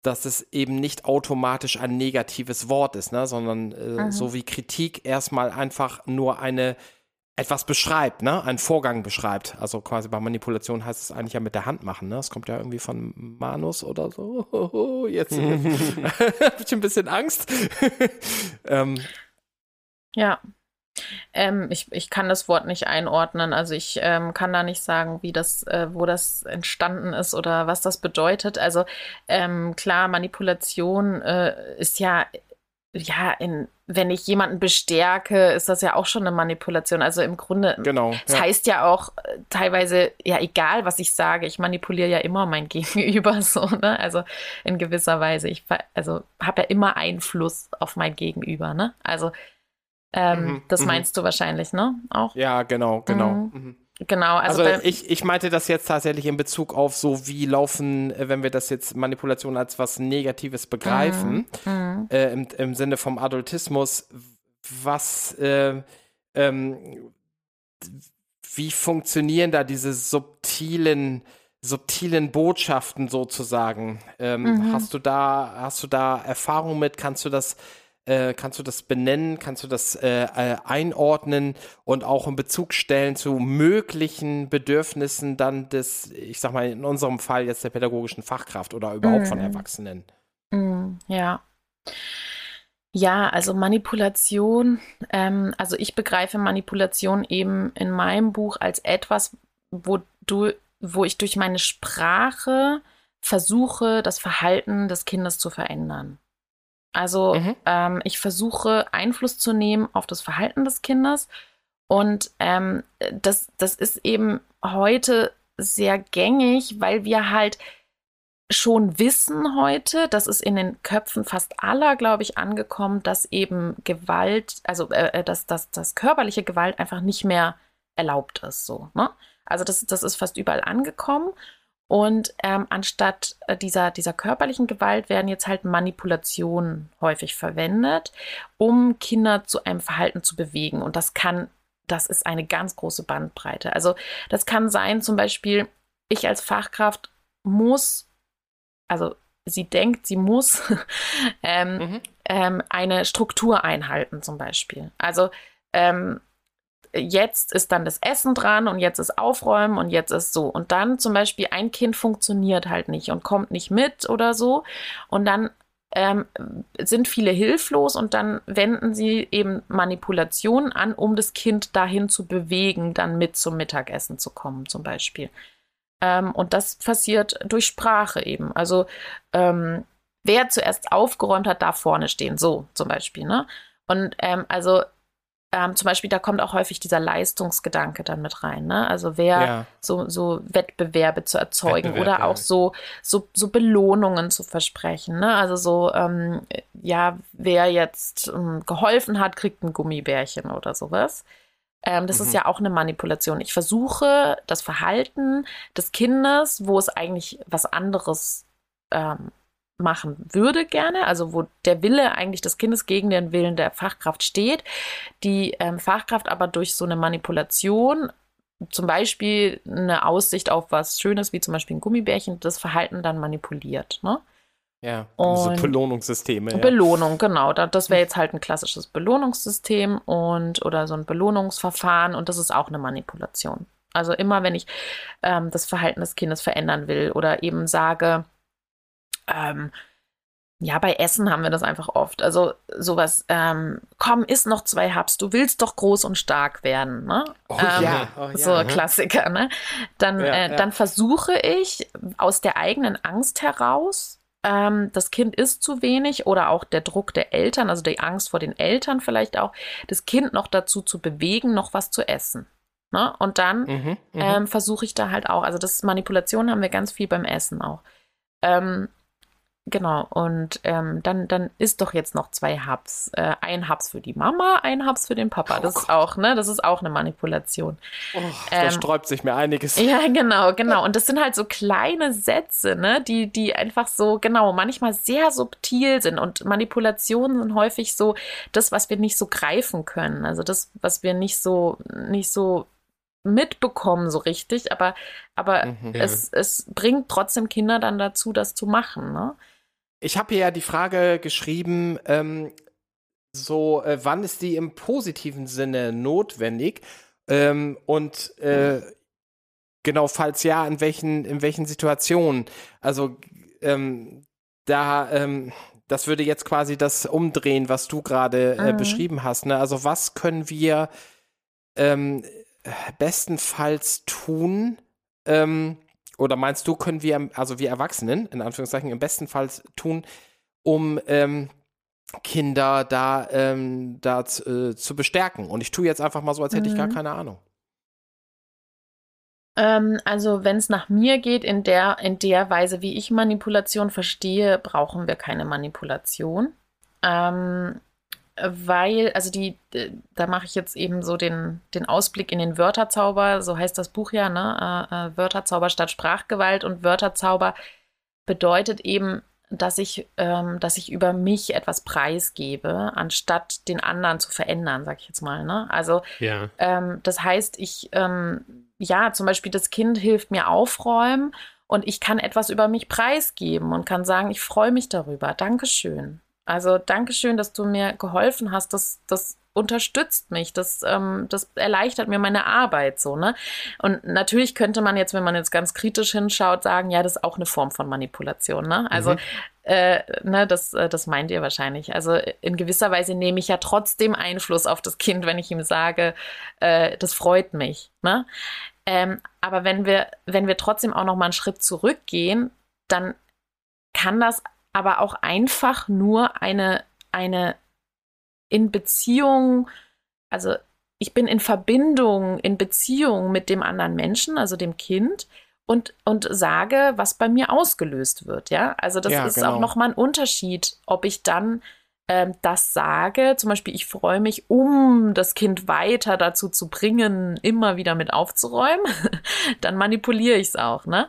[SPEAKER 2] dass es eben nicht automatisch ein negatives Wort ist, ne? sondern äh, mhm. so wie Kritik erstmal einfach nur eine etwas beschreibt, ne? Einen Vorgang beschreibt. Also quasi bei Manipulation heißt es eigentlich ja mit der Hand machen, ne? Das kommt ja irgendwie von Manus oder so. Jetzt habe ich ein bisschen Angst. ähm.
[SPEAKER 1] Ja. Ähm, ich, ich kann das Wort nicht einordnen. Also ich ähm, kann da nicht sagen, wie das, äh, wo das entstanden ist oder was das bedeutet. Also ähm, klar, Manipulation äh, ist ja ja, in, wenn ich jemanden bestärke, ist das ja auch schon eine Manipulation. Also im Grunde,
[SPEAKER 2] genau,
[SPEAKER 1] das ja. heißt ja auch äh, teilweise, ja, egal was ich sage, ich manipuliere ja immer mein Gegenüber so, ne? Also in gewisser Weise. Ich also habe ja immer Einfluss auf mein Gegenüber, ne? Also ähm, mhm, das mhm. meinst du wahrscheinlich, ne? Auch?
[SPEAKER 2] Ja, genau, genau. Mhm. mhm.
[SPEAKER 1] Genau,
[SPEAKER 2] also, also ich, ich meinte das jetzt tatsächlich in Bezug auf so, wie laufen, äh, wenn wir das jetzt Manipulation als was Negatives begreifen, mhm. mhm. Äh, im, im Sinne vom Adultismus, was, äh, ähm, wie funktionieren da diese subtilen subtilen Botschaften sozusagen. Ähm, mhm. Hast du da, hast du da Erfahrung mit? Kannst du das, äh, kannst du das benennen? Kannst du das äh, äh, einordnen und auch in Bezug stellen zu möglichen Bedürfnissen dann des, ich sag mal in unserem Fall jetzt der pädagogischen Fachkraft oder überhaupt mhm. von Erwachsenen?
[SPEAKER 1] Mhm. Ja. Ja, also Manipulation, ähm, also ich begreife Manipulation eben in meinem Buch als etwas, wo du wo ich durch meine Sprache versuche, das Verhalten des Kindes zu verändern. Also mhm. ähm, ich versuche Einfluss zu nehmen auf das Verhalten des Kindes und ähm, das, das ist eben heute sehr gängig, weil wir halt schon wissen heute, das ist in den Köpfen fast aller, glaube ich, angekommen, dass eben Gewalt, also äh, äh dass, dass, dass körperliche Gewalt einfach nicht mehr erlaubt ist. So, ne? Also das, das ist fast überall angekommen. Und ähm, anstatt äh, dieser, dieser körperlichen Gewalt werden jetzt halt Manipulationen häufig verwendet, um Kinder zu einem Verhalten zu bewegen. Und das kann, das ist eine ganz große Bandbreite. Also das kann sein, zum Beispiel, ich als Fachkraft muss, also sie denkt, sie muss ähm, mhm. ähm, eine Struktur einhalten, zum Beispiel. Also ähm, jetzt ist dann das Essen dran und jetzt ist Aufräumen und jetzt ist so. Und dann zum Beispiel ein Kind funktioniert halt nicht und kommt nicht mit oder so. Und dann ähm, sind viele hilflos und dann wenden sie eben Manipulationen an, um das Kind dahin zu bewegen, dann mit zum Mittagessen zu kommen, zum Beispiel. Ähm, und das passiert durch Sprache eben. Also ähm, wer zuerst aufgeräumt hat, darf vorne stehen, so zum Beispiel. Ne? Und ähm, also ähm, zum Beispiel, da kommt auch häufig dieser Leistungsgedanke dann mit rein, ne? Also wer ja. so, so Wettbewerbe zu erzeugen Wettbewerb, oder auch so, so, so Belohnungen zu versprechen, ne? Also so, ähm, ja, wer jetzt ähm, geholfen hat, kriegt ein Gummibärchen oder sowas. Ähm, das mhm. ist ja auch eine Manipulation. Ich versuche das Verhalten des Kindes, wo es eigentlich was anderes ähm, machen würde gerne, also wo der Wille eigentlich des Kindes gegen den Willen der Fachkraft steht, die ähm, Fachkraft aber durch so eine Manipulation, zum Beispiel eine Aussicht auf was Schönes, wie zum Beispiel ein Gummibärchen, das Verhalten dann manipuliert. Ne?
[SPEAKER 2] Ja, diese Belohnungssysteme. Ja.
[SPEAKER 1] Belohnung, genau. Das wäre jetzt halt ein klassisches Belohnungssystem und oder so ein Belohnungsverfahren und das ist auch eine Manipulation. Also immer, wenn ich ähm, das Verhalten des Kindes verändern will oder eben sage, ähm, ja, bei Essen haben wir das einfach oft. Also sowas, ähm, komm, iss noch zwei Hubs, du willst doch groß und stark werden. Ne?
[SPEAKER 2] Oh, ähm, ja. Oh,
[SPEAKER 1] so ja. Klassiker, ne? Dann, ja, äh, ja. dann versuche ich aus der eigenen Angst heraus, ähm, das Kind isst zu wenig oder auch der Druck der Eltern, also die Angst vor den Eltern vielleicht auch, das Kind noch dazu zu bewegen, noch was zu essen. Ne? Und dann mhm, mhm. ähm, versuche ich da halt auch, also das Manipulation haben wir ganz viel beim Essen auch. Ähm, Genau, und ähm, dann, dann ist doch jetzt noch zwei Hubs. Äh, ein Hubs für die Mama, ein Hubs für den Papa. Das oh ist auch, ne? Das ist auch eine Manipulation.
[SPEAKER 2] Oh, ähm, da sträubt sich mir einiges.
[SPEAKER 1] Ja, genau, genau. Und das sind halt so kleine Sätze, ne? Die, die einfach so, genau, manchmal sehr subtil sind. Und Manipulationen sind häufig so das, was wir nicht so greifen können. Also das, was wir nicht so, nicht so mitbekommen so richtig, aber, aber mhm, es, es bringt trotzdem Kinder dann dazu, das zu machen. Ne?
[SPEAKER 2] Ich habe hier ja die Frage geschrieben, ähm, so, äh, wann ist die im positiven Sinne notwendig? Ähm, und äh, genau, falls ja, in welchen, in welchen Situationen? Also, ähm, da, ähm, das würde jetzt quasi das umdrehen, was du gerade äh, mhm. beschrieben hast. Ne? Also, was können wir ähm, bestenfalls tun, ähm, oder meinst du, können wir, also wir Erwachsenen, in Anführungszeichen, im besten Fall tun, um ähm, Kinder da, ähm, da äh, zu bestärken? Und ich tue jetzt einfach mal so, als hätte mhm. ich gar mhm. keine Ahnung.
[SPEAKER 1] Ähm, also, wenn es nach mir geht, in der, in der Weise, wie ich Manipulation verstehe, brauchen wir keine Manipulation. Ähm, weil, also die, da mache ich jetzt eben so den, den Ausblick in den Wörterzauber, so heißt das Buch ja, ne? Äh, äh, Wörterzauber statt Sprachgewalt und Wörterzauber bedeutet eben, dass ich, ähm, dass ich über mich etwas preisgebe, anstatt den anderen zu verändern, sag ich jetzt mal. Ne? Also ja. ähm, das heißt, ich, ähm, ja, zum Beispiel das Kind hilft mir aufräumen und ich kann etwas über mich preisgeben und kann sagen, ich freue mich darüber. Dankeschön. Also Dankeschön, dass du mir geholfen hast. Das, das unterstützt mich. Das, ähm, das erleichtert mir meine Arbeit so, ne? Und natürlich könnte man jetzt, wenn man jetzt ganz kritisch hinschaut, sagen, ja, das ist auch eine Form von Manipulation, ne? Also mhm. Äh, ne, das, äh, das meint ihr wahrscheinlich. Also in gewisser Weise nehme ich ja trotzdem Einfluss auf das Kind, wenn ich ihm sage, äh, das freut mich. Ne? Ähm, aber wenn wir, wenn wir trotzdem auch noch mal einen Schritt zurückgehen, dann kann das aber auch einfach nur eine, eine in Beziehung, also ich bin in Verbindung, in Beziehung mit dem anderen Menschen, also dem Kind, und, und sage, was bei mir ausgelöst wird. Ja, also das ja, ist genau. auch nochmal ein Unterschied, ob ich dann ähm, das sage, zum Beispiel, ich freue mich, um das Kind weiter dazu zu bringen, immer wieder mit aufzuräumen, dann manipuliere ich es auch. Ne?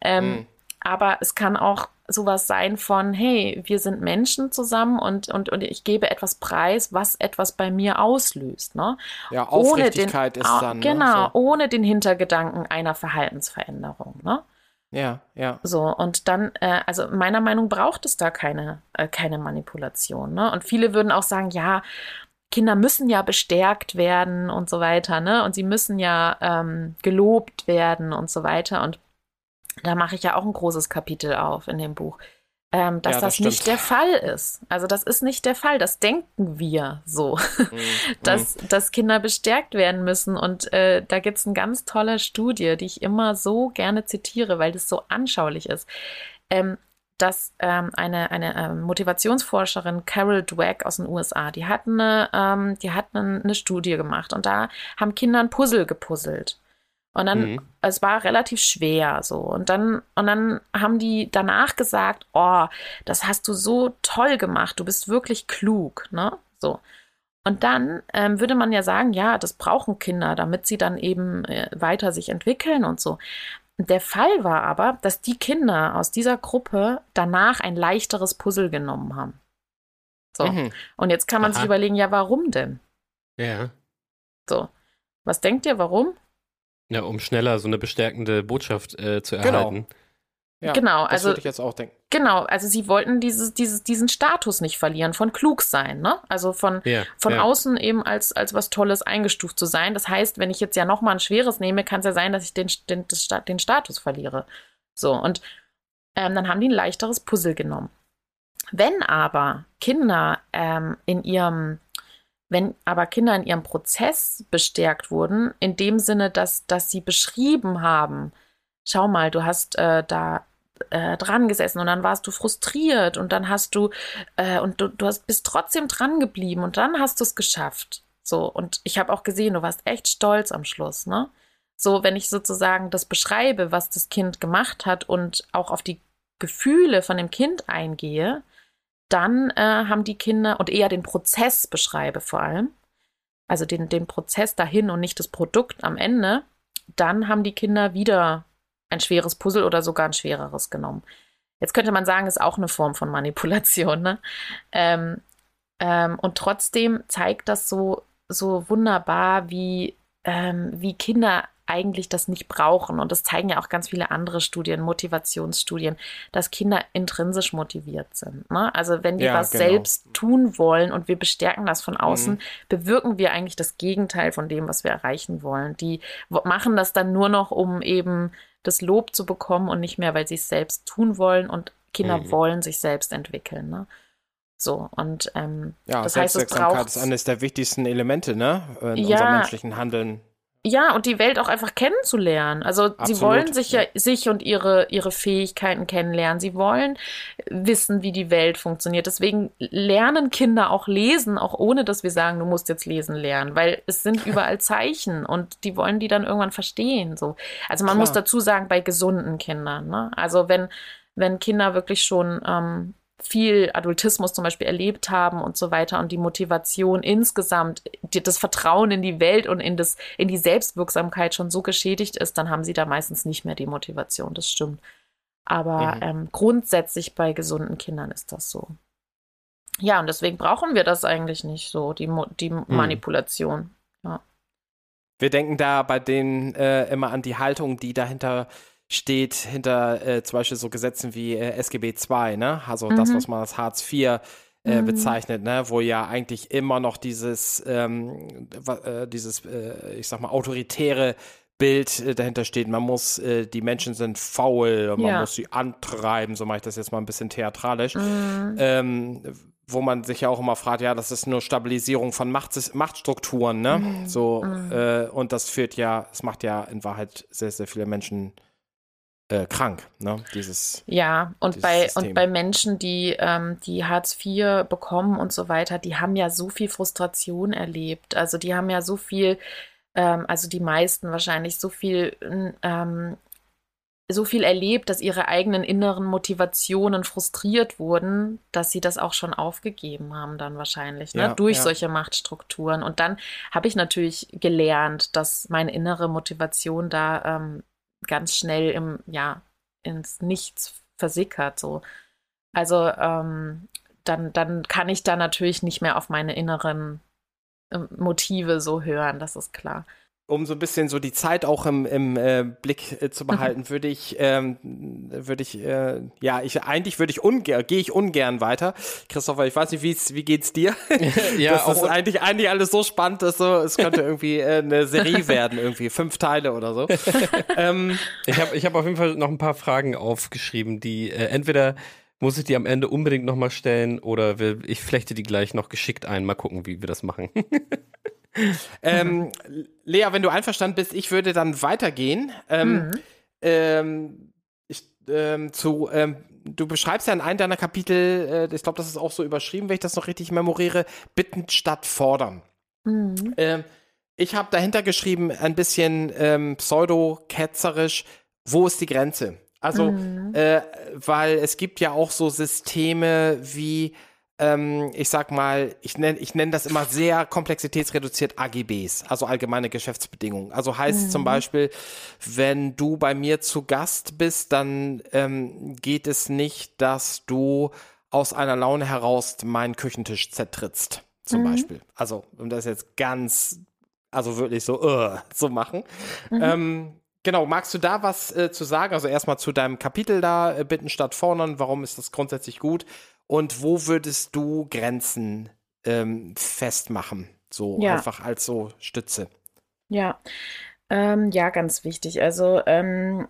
[SPEAKER 1] Ähm, mhm. Aber es kann auch sowas sein von, hey, wir sind Menschen zusammen und, und, und ich gebe etwas preis, was etwas bei mir auslöst. Ne?
[SPEAKER 2] Ja, Aufrichtigkeit den, ist dann.
[SPEAKER 1] Ne, genau, ne, so. ohne den Hintergedanken einer Verhaltensveränderung. Ne?
[SPEAKER 2] Ja, ja.
[SPEAKER 1] So, und dann, äh, also meiner Meinung braucht es da keine, äh, keine Manipulation. Ne? Und viele würden auch sagen, ja, Kinder müssen ja bestärkt werden und so weiter, ne? Und sie müssen ja ähm, gelobt werden und so weiter. Und da mache ich ja auch ein großes Kapitel auf in dem Buch, ähm, dass ja, das, das nicht der Fall ist. Also das ist nicht der Fall. Das denken wir so, mhm. dass, dass Kinder bestärkt werden müssen. Und äh, da gibt es eine ganz tolle Studie, die ich immer so gerne zitiere, weil das so anschaulich ist. Ähm, dass ähm, eine, eine ähm, Motivationsforscherin Carol Dweck aus den USA, die hat, eine, ähm, die hat eine, eine Studie gemacht und da haben Kinder ein Puzzle gepuzzelt. Und dann, mhm. es war relativ schwer so. Und dann, und dann haben die danach gesagt, oh, das hast du so toll gemacht, du bist wirklich klug, ne? So. Und dann ähm, würde man ja sagen, ja, das brauchen Kinder, damit sie dann eben äh, weiter sich entwickeln und so. Der Fall war aber, dass die Kinder aus dieser Gruppe danach ein leichteres Puzzle genommen haben. So. Mhm. Und jetzt kann man Aha. sich überlegen, ja, warum denn?
[SPEAKER 2] Ja.
[SPEAKER 1] So. Was denkt ihr, warum?
[SPEAKER 4] Ja, um schneller so eine bestärkende Botschaft äh, zu genau. erhalten. Genau.
[SPEAKER 1] Ja, genau,
[SPEAKER 2] das
[SPEAKER 1] also
[SPEAKER 2] würde ich jetzt auch denken.
[SPEAKER 1] Genau, also sie wollten dieses, dieses, diesen Status nicht verlieren von klug sein, ne? Also von, ja, von ja. außen eben als, als was Tolles eingestuft zu sein. Das heißt, wenn ich jetzt ja nochmal ein schweres nehme, kann es ja sein, dass ich den, den, das, den Status verliere. So, und ähm, dann haben die ein leichteres Puzzle genommen. Wenn aber Kinder ähm, in ihrem wenn aber Kinder in ihrem Prozess bestärkt wurden, in dem Sinne, dass, dass sie beschrieben haben, schau mal, du hast äh, da äh, dran gesessen und dann warst du frustriert und dann hast du äh, und du, du hast, bist trotzdem dran geblieben und dann hast du es geschafft. So, und ich habe auch gesehen, du warst echt stolz am Schluss, ne? So, wenn ich sozusagen das beschreibe, was das Kind gemacht hat und auch auf die Gefühle von dem Kind eingehe, dann äh, haben die Kinder und eher den Prozess beschreibe vor allem, also den, den Prozess dahin und nicht das Produkt am Ende, dann haben die Kinder wieder ein schweres Puzzle oder sogar ein schwereres genommen. Jetzt könnte man sagen, ist auch eine Form von Manipulation. Ne? Ähm, ähm, und trotzdem zeigt das so, so wunderbar, wie, ähm, wie Kinder eigentlich das nicht brauchen. Und das zeigen ja auch ganz viele andere Studien, Motivationsstudien, dass Kinder intrinsisch motiviert sind. Ne? Also wenn wir ja, was genau. selbst tun wollen und wir bestärken das von außen, mhm. bewirken wir eigentlich das Gegenteil von dem, was wir erreichen wollen. Die machen das dann nur noch, um eben das Lob zu bekommen und nicht mehr, weil sie es selbst tun wollen. Und Kinder mhm. wollen sich selbst entwickeln. Ne? So, und ähm,
[SPEAKER 2] ja, das heißt, es braucht. ist eines der wichtigsten Elemente, ne? In ja, unserem menschlichen Handeln.
[SPEAKER 1] Ja, und die Welt auch einfach kennenzulernen. Also Absolut, sie wollen sich ja, sich und ihre, ihre Fähigkeiten kennenlernen. Sie wollen wissen, wie die Welt funktioniert. Deswegen lernen Kinder auch lesen, auch ohne dass wir sagen, du musst jetzt lesen lernen, weil es sind überall Zeichen und die wollen die dann irgendwann verstehen. So. Also man Klar. muss dazu sagen, bei gesunden Kindern. Ne? Also wenn, wenn Kinder wirklich schon ähm, viel Adultismus zum Beispiel erlebt haben und so weiter und die Motivation insgesamt, die, das Vertrauen in die Welt und in, das, in die Selbstwirksamkeit schon so geschädigt ist, dann haben sie da meistens nicht mehr die Motivation, das stimmt. Aber mhm. ähm, grundsätzlich bei gesunden Kindern ist das so. Ja, und deswegen brauchen wir das eigentlich nicht so, die, Mo die mhm. Manipulation. Ja.
[SPEAKER 2] wir denken da bei denen äh, immer an die Haltung, die dahinter steht, hinter äh, zum Beispiel so Gesetzen wie äh, SGB II, ne? Also mhm. das, was man als Hartz IV äh, mhm. bezeichnet, ne? wo ja eigentlich immer noch dieses, ähm, äh, dieses, äh, ich sag mal, autoritäre Bild äh, dahinter steht. Man muss, äh, die Menschen sind faul, man ja. muss sie antreiben, so mache ich das jetzt mal ein bisschen theatralisch. Mhm. Ähm, wo man sich ja auch immer fragt, ja, das ist nur Stabilisierung von Macht, Machtstrukturen, ne? Mhm. So, mhm. Und das führt ja, es macht ja in Wahrheit sehr, sehr viele Menschen äh, krank, ne? Dieses.
[SPEAKER 1] Ja, und bei System. und bei Menschen, die, ähm, die Hartz IV bekommen und so weiter, die haben ja so viel Frustration erlebt. Also die haben ja so viel ähm, also die meisten wahrscheinlich, so viel, ähm, so viel erlebt, dass ihre eigenen inneren Motivationen frustriert wurden, dass sie das auch schon aufgegeben haben, dann wahrscheinlich, ne? Ja, durch ja. solche Machtstrukturen. Und dann habe ich natürlich gelernt, dass meine innere Motivation da ähm, ganz schnell im, ja, ins Nichts versickert. So. Also ähm, dann, dann kann ich da natürlich nicht mehr auf meine inneren ähm, Motive so hören, das ist klar.
[SPEAKER 2] Um so ein bisschen so die Zeit auch im, im äh, Blick äh, zu behalten, würde ich, ähm, würde ich, äh, ja, ich eigentlich würde ich ungern, gehe ich ungern weiter. Christopher, ich weiß nicht, wie's, wie geht's dir? ja, das ist eigentlich, eigentlich alles so spannend, dass so, es könnte irgendwie äh, eine Serie werden, irgendwie fünf Teile oder so.
[SPEAKER 4] ähm, ich habe ich hab auf jeden Fall noch ein paar Fragen aufgeschrieben, die äh, entweder muss ich die am Ende unbedingt nochmal stellen oder ich flechte die gleich noch geschickt ein. Mal gucken, wie wir das machen.
[SPEAKER 2] Ähm, Lea, wenn du einverstanden bist, ich würde dann weitergehen. Ähm, mhm. ähm, ich, ähm, zu, ähm, du beschreibst ja in einem deiner Kapitel, äh, ich glaube, das ist auch so überschrieben, wenn ich das noch richtig memoriere, bitten statt fordern. Mhm. Ähm, ich habe dahinter geschrieben, ein bisschen pseudo-ketzerisch, wo ist die Grenze? Also, mhm. äh, weil es gibt ja auch so Systeme wie, ähm, ich sag mal, ich nenne ich nenn das immer sehr komplexitätsreduziert AGBs, also allgemeine Geschäftsbedingungen. Also heißt mhm. zum Beispiel, wenn du bei mir zu Gast bist, dann ähm, geht es nicht, dass du aus einer Laune heraus meinen Küchentisch zertrittst, zum mhm. Beispiel. Also, um das jetzt ganz, also wirklich so, uh, so machen. Mhm. Ähm, Genau, magst du da was äh, zu sagen? Also erstmal zu deinem Kapitel da, äh, Bitten statt Fordern, warum ist das grundsätzlich gut? Und wo würdest du Grenzen ähm, festmachen? So ja. einfach als so Stütze.
[SPEAKER 1] Ja, ähm, ja, ganz wichtig. Also, ähm,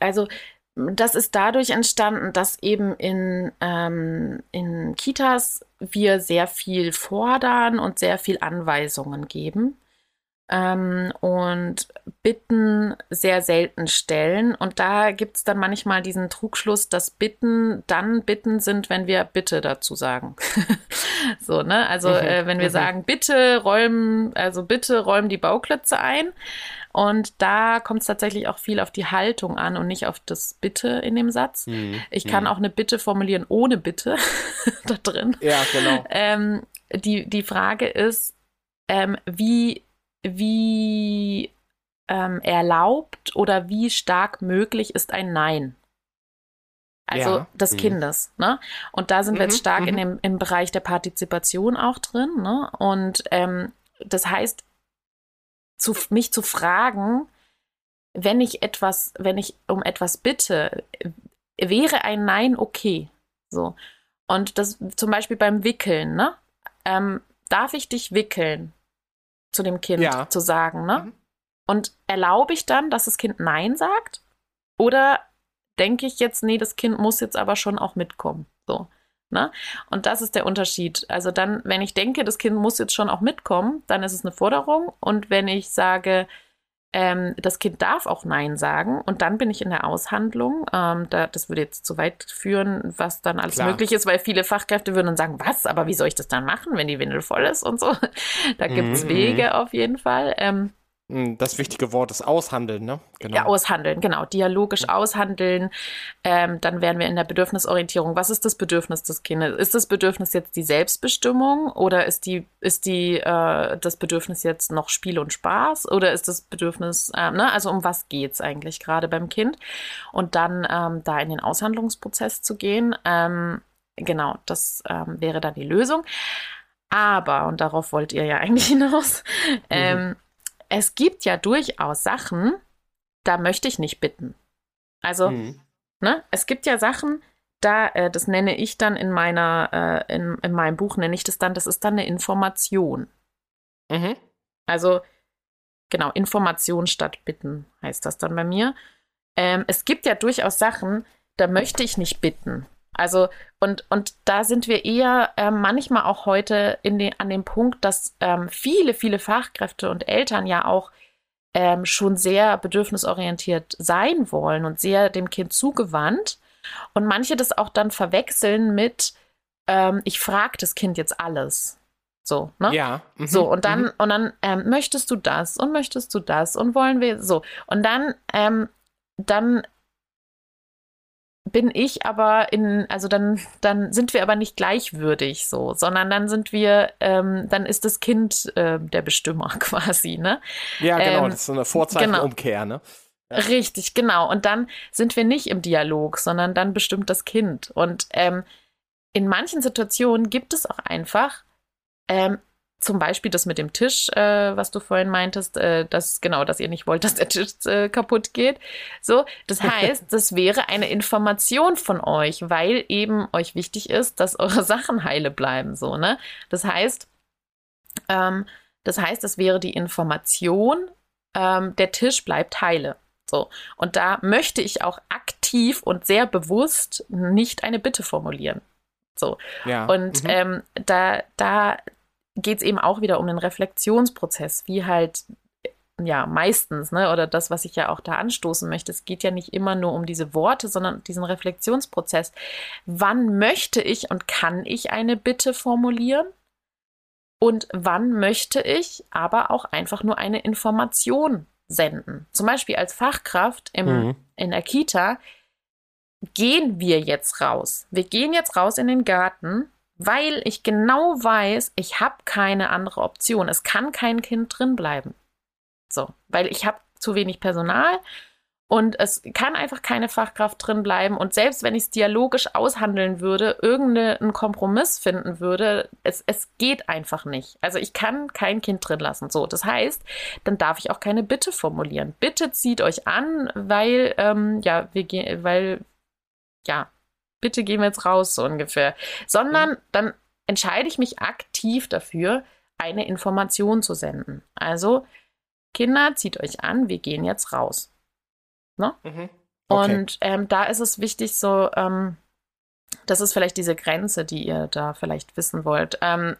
[SPEAKER 1] also das ist dadurch entstanden, dass eben in, ähm, in Kitas wir sehr viel fordern und sehr viel Anweisungen geben ähm, und Bitten sehr selten stellen. Und da gibt es dann manchmal diesen Trugschluss, dass Bitten dann Bitten sind, wenn wir Bitte dazu sagen. so, ne? Also, mhm. äh, wenn wir mhm. sagen, bitte räumen, also bitte räumen die Bauklötze ein. Und da kommt es tatsächlich auch viel auf die Haltung an und nicht auf das Bitte in dem Satz. Mhm. Ich kann mhm. auch eine Bitte formulieren ohne Bitte da drin.
[SPEAKER 2] Ja, genau.
[SPEAKER 1] Ähm, die, die Frage ist, ähm, wie wie ähm, erlaubt oder wie stark möglich ist ein Nein. Also ja. des mhm. Kindes. Ne? Und da sind wir jetzt mhm, stark in mhm. dem, im Bereich der Partizipation auch drin. Ne? Und ähm, das heißt, zu, mich zu fragen, wenn ich etwas, wenn ich um etwas bitte, wäre ein Nein okay. So. Und das zum Beispiel beim Wickeln, ne? Ähm, darf ich dich wickeln? Zu dem Kind ja. zu sagen, ne? Mhm. Und erlaube ich dann, dass das Kind Nein sagt? Oder denke ich jetzt, nee, das Kind muss jetzt aber schon auch mitkommen? So. Ne? Und das ist der Unterschied. Also dann, wenn ich denke, das Kind muss jetzt schon auch mitkommen, dann ist es eine Forderung. Und wenn ich sage, ähm, das Kind darf auch Nein sagen und dann bin ich in der Aushandlung. Ähm, da, das würde jetzt zu weit führen, was dann alles Klar. möglich ist, weil viele Fachkräfte würden dann sagen, was, aber wie soll ich das dann machen, wenn die Windel voll ist und so. Da gibt es mhm. Wege auf jeden Fall. Ähm,
[SPEAKER 2] hm, das wichtige Wort ist aushandeln, ne?
[SPEAKER 1] Genau. Ja, aushandeln, genau. Dialogisch mhm. aushandeln. Ähm, dann wären wir in der Bedürfnisorientierung. Was ist das Bedürfnis des Kindes? Ist das Bedürfnis jetzt die Selbstbestimmung oder ist die, ist die, äh, das Bedürfnis jetzt noch Spiel und Spaß oder ist das Bedürfnis, äh, ne? Also um was geht's eigentlich gerade beim Kind? Und dann ähm, da in den Aushandlungsprozess zu gehen. Ähm, genau, das ähm, wäre dann die Lösung. Aber, und darauf wollt ihr ja eigentlich hinaus, mhm. Es gibt ja durchaus Sachen, da möchte ich nicht bitten. Also,
[SPEAKER 2] Mhm.
[SPEAKER 1] ne, es gibt ja Sachen, da, äh, das nenne ich dann in meiner, äh, in, in meinem Buch nenne ich das dann, das ist dann eine Information.
[SPEAKER 2] Mhm.
[SPEAKER 1] Also, genau, Information statt Bitten heißt das dann bei mir. Ähm, es gibt ja durchaus Sachen, da möchte ich nicht bitten. Also, und, und da sind wir eher ähm, manchmal auch heute in den, an dem Punkt, dass ähm, viele, viele Fachkräfte und Eltern ja auch ähm, schon sehr bedürfnisorientiert sein wollen und sehr dem Kind zugewandt. Und manche das auch dann verwechseln mit, ähm, ich frage das Kind jetzt alles. So, ne?
[SPEAKER 2] Ja. Mhm.
[SPEAKER 1] So, und dann,
[SPEAKER 2] Mhm.
[SPEAKER 1] und dann ähm, möchtest du das und möchtest du das und wollen wir so. Und dann, ähm, dann bin ich aber in, also dann, dann sind wir aber nicht gleichwürdig so, sondern dann sind wir, ähm, dann ist das Kind äh, der Bestimmer quasi, ne?
[SPEAKER 2] Ja, genau.
[SPEAKER 1] ähm,
[SPEAKER 2] das ist so eine Vorzeichenumkehr, ne?
[SPEAKER 1] Richtig, genau. Und dann sind wir nicht im Dialog, sondern dann bestimmt das Kind. Und ähm, in manchen Situationen gibt es auch einfach ähm, zum Beispiel das mit dem Tisch, äh, was du vorhin meintest, äh, dass genau, dass ihr nicht wollt, dass der Tisch äh, kaputt geht. So, das heißt, das wäre eine Information von euch, weil eben euch wichtig ist, dass eure Sachen heile bleiben. So, ne? Das heißt, ähm, das heißt, es wäre die Information, ähm, der Tisch bleibt heile. So. Und da möchte ich auch aktiv und sehr bewusst nicht eine Bitte formulieren. So.
[SPEAKER 2] Ja.
[SPEAKER 1] Und
[SPEAKER 2] mhm.
[SPEAKER 1] ähm, da, da geht es eben auch wieder um den Reflexionsprozess, wie halt, ja, meistens, ne, oder das, was ich ja auch da anstoßen möchte. Es geht ja nicht immer nur um diese Worte, sondern diesen Reflexionsprozess. Wann möchte ich und kann ich eine Bitte formulieren? Und wann möchte ich aber auch einfach nur eine Information senden? Zum Beispiel als Fachkraft im,
[SPEAKER 2] Mhm.
[SPEAKER 1] in der Kita gehen wir jetzt raus. Wir gehen jetzt raus in den Garten, weil ich genau weiß, ich habe keine andere Option. Es kann kein Kind drin bleiben. So, weil ich habe zu wenig Personal und es kann einfach keine Fachkraft drin bleiben. Und selbst wenn ich es dialogisch aushandeln würde, irgendeinen Kompromiss finden würde, es, es geht einfach nicht. Also ich kann kein Kind drin lassen. So, das heißt, dann darf ich auch keine Bitte formulieren. Bitte zieht euch an, weil, ähm, ja, wir gehen, weil, ja, bitte gehen wir jetzt raus, so ungefähr. Sondern dann entscheide ich mich aktiv dafür, eine Information zu senden. Also, Kinder, zieht euch an, wir gehen jetzt raus.
[SPEAKER 2] Mhm. Okay.
[SPEAKER 1] Und ähm, da ist es wichtig, so, ähm, das ist vielleicht diese Grenze, die ihr da vielleicht wissen wollt, ähm,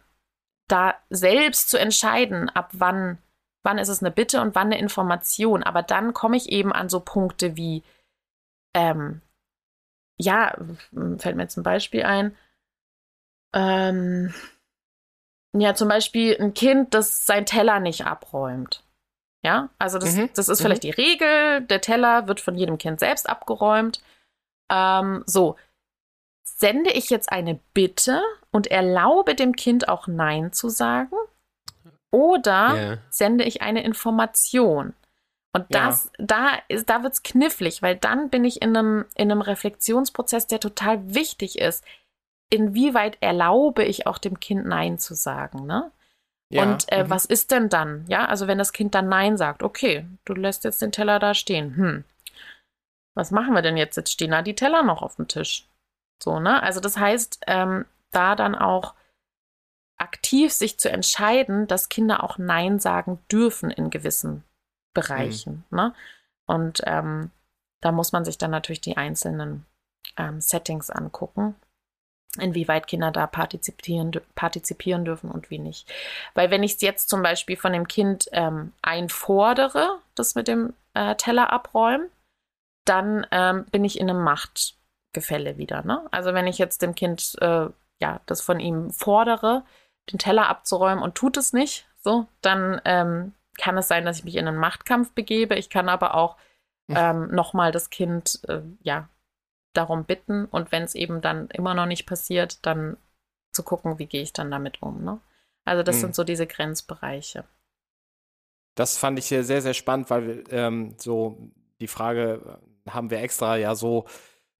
[SPEAKER 1] da selbst zu entscheiden, ab wann, wann ist es eine Bitte und wann eine Information. Aber dann komme ich eben an so Punkte wie, ähm, ja, fällt mir ein Beispiel ein. Ähm, ja, zum Beispiel ein Kind, das sein Teller nicht abräumt. Ja, also das,
[SPEAKER 2] Mhm,
[SPEAKER 1] das ist
[SPEAKER 2] mhm.
[SPEAKER 1] vielleicht die Regel. Der Teller wird von jedem Kind selbst abgeräumt. Ähm, so, sende ich jetzt eine Bitte und erlaube dem Kind auch Nein zu sagen? Oder
[SPEAKER 4] Ja.
[SPEAKER 1] sende ich eine Information? Und
[SPEAKER 2] Ja.
[SPEAKER 1] das, da ist, da wird's knifflig, weil dann bin ich in einem, in einem Reflexionsprozess, der total wichtig ist. Inwieweit erlaube ich auch dem Kind Nein zu sagen, ne?
[SPEAKER 2] Ja,
[SPEAKER 1] Und äh,
[SPEAKER 2] mhm.
[SPEAKER 1] was ist denn dann? Ja, also wenn das Kind dann Nein sagt, okay, du lässt jetzt den Teller da stehen. Hm. Was machen wir denn jetzt? Jetzt stehen da die Teller noch auf dem Tisch. So, ne? Also das heißt, ähm, da dann auch aktiv sich zu entscheiden, dass Kinder auch Nein sagen dürfen in gewissen Bereichen. Ne? Und ähm, da muss man sich dann natürlich die einzelnen ähm, Settings angucken, inwieweit Kinder da partizipieren, partizipieren dürfen und wie nicht. Weil wenn ich es jetzt zum Beispiel von dem Kind ähm, einfordere, das mit dem äh, Teller abräumen, dann ähm, bin ich in einem Machtgefälle wieder. Ne? Also wenn ich jetzt dem Kind äh, ja das von ihm fordere, den Teller abzuräumen und tut es nicht, so, dann ähm, kann es sein, dass ich mich in einen Machtkampf begebe. Ich kann aber auch ähm, nochmal das Kind äh, ja darum bitten und wenn es eben dann immer noch nicht passiert, dann zu gucken, wie gehe ich dann damit um. Ne? Also das
[SPEAKER 2] Mhm.
[SPEAKER 1] sind so diese Grenzbereiche.
[SPEAKER 2] Das fand ich sehr, sehr spannend, weil ähm, so die Frage äh, haben wir extra ja so,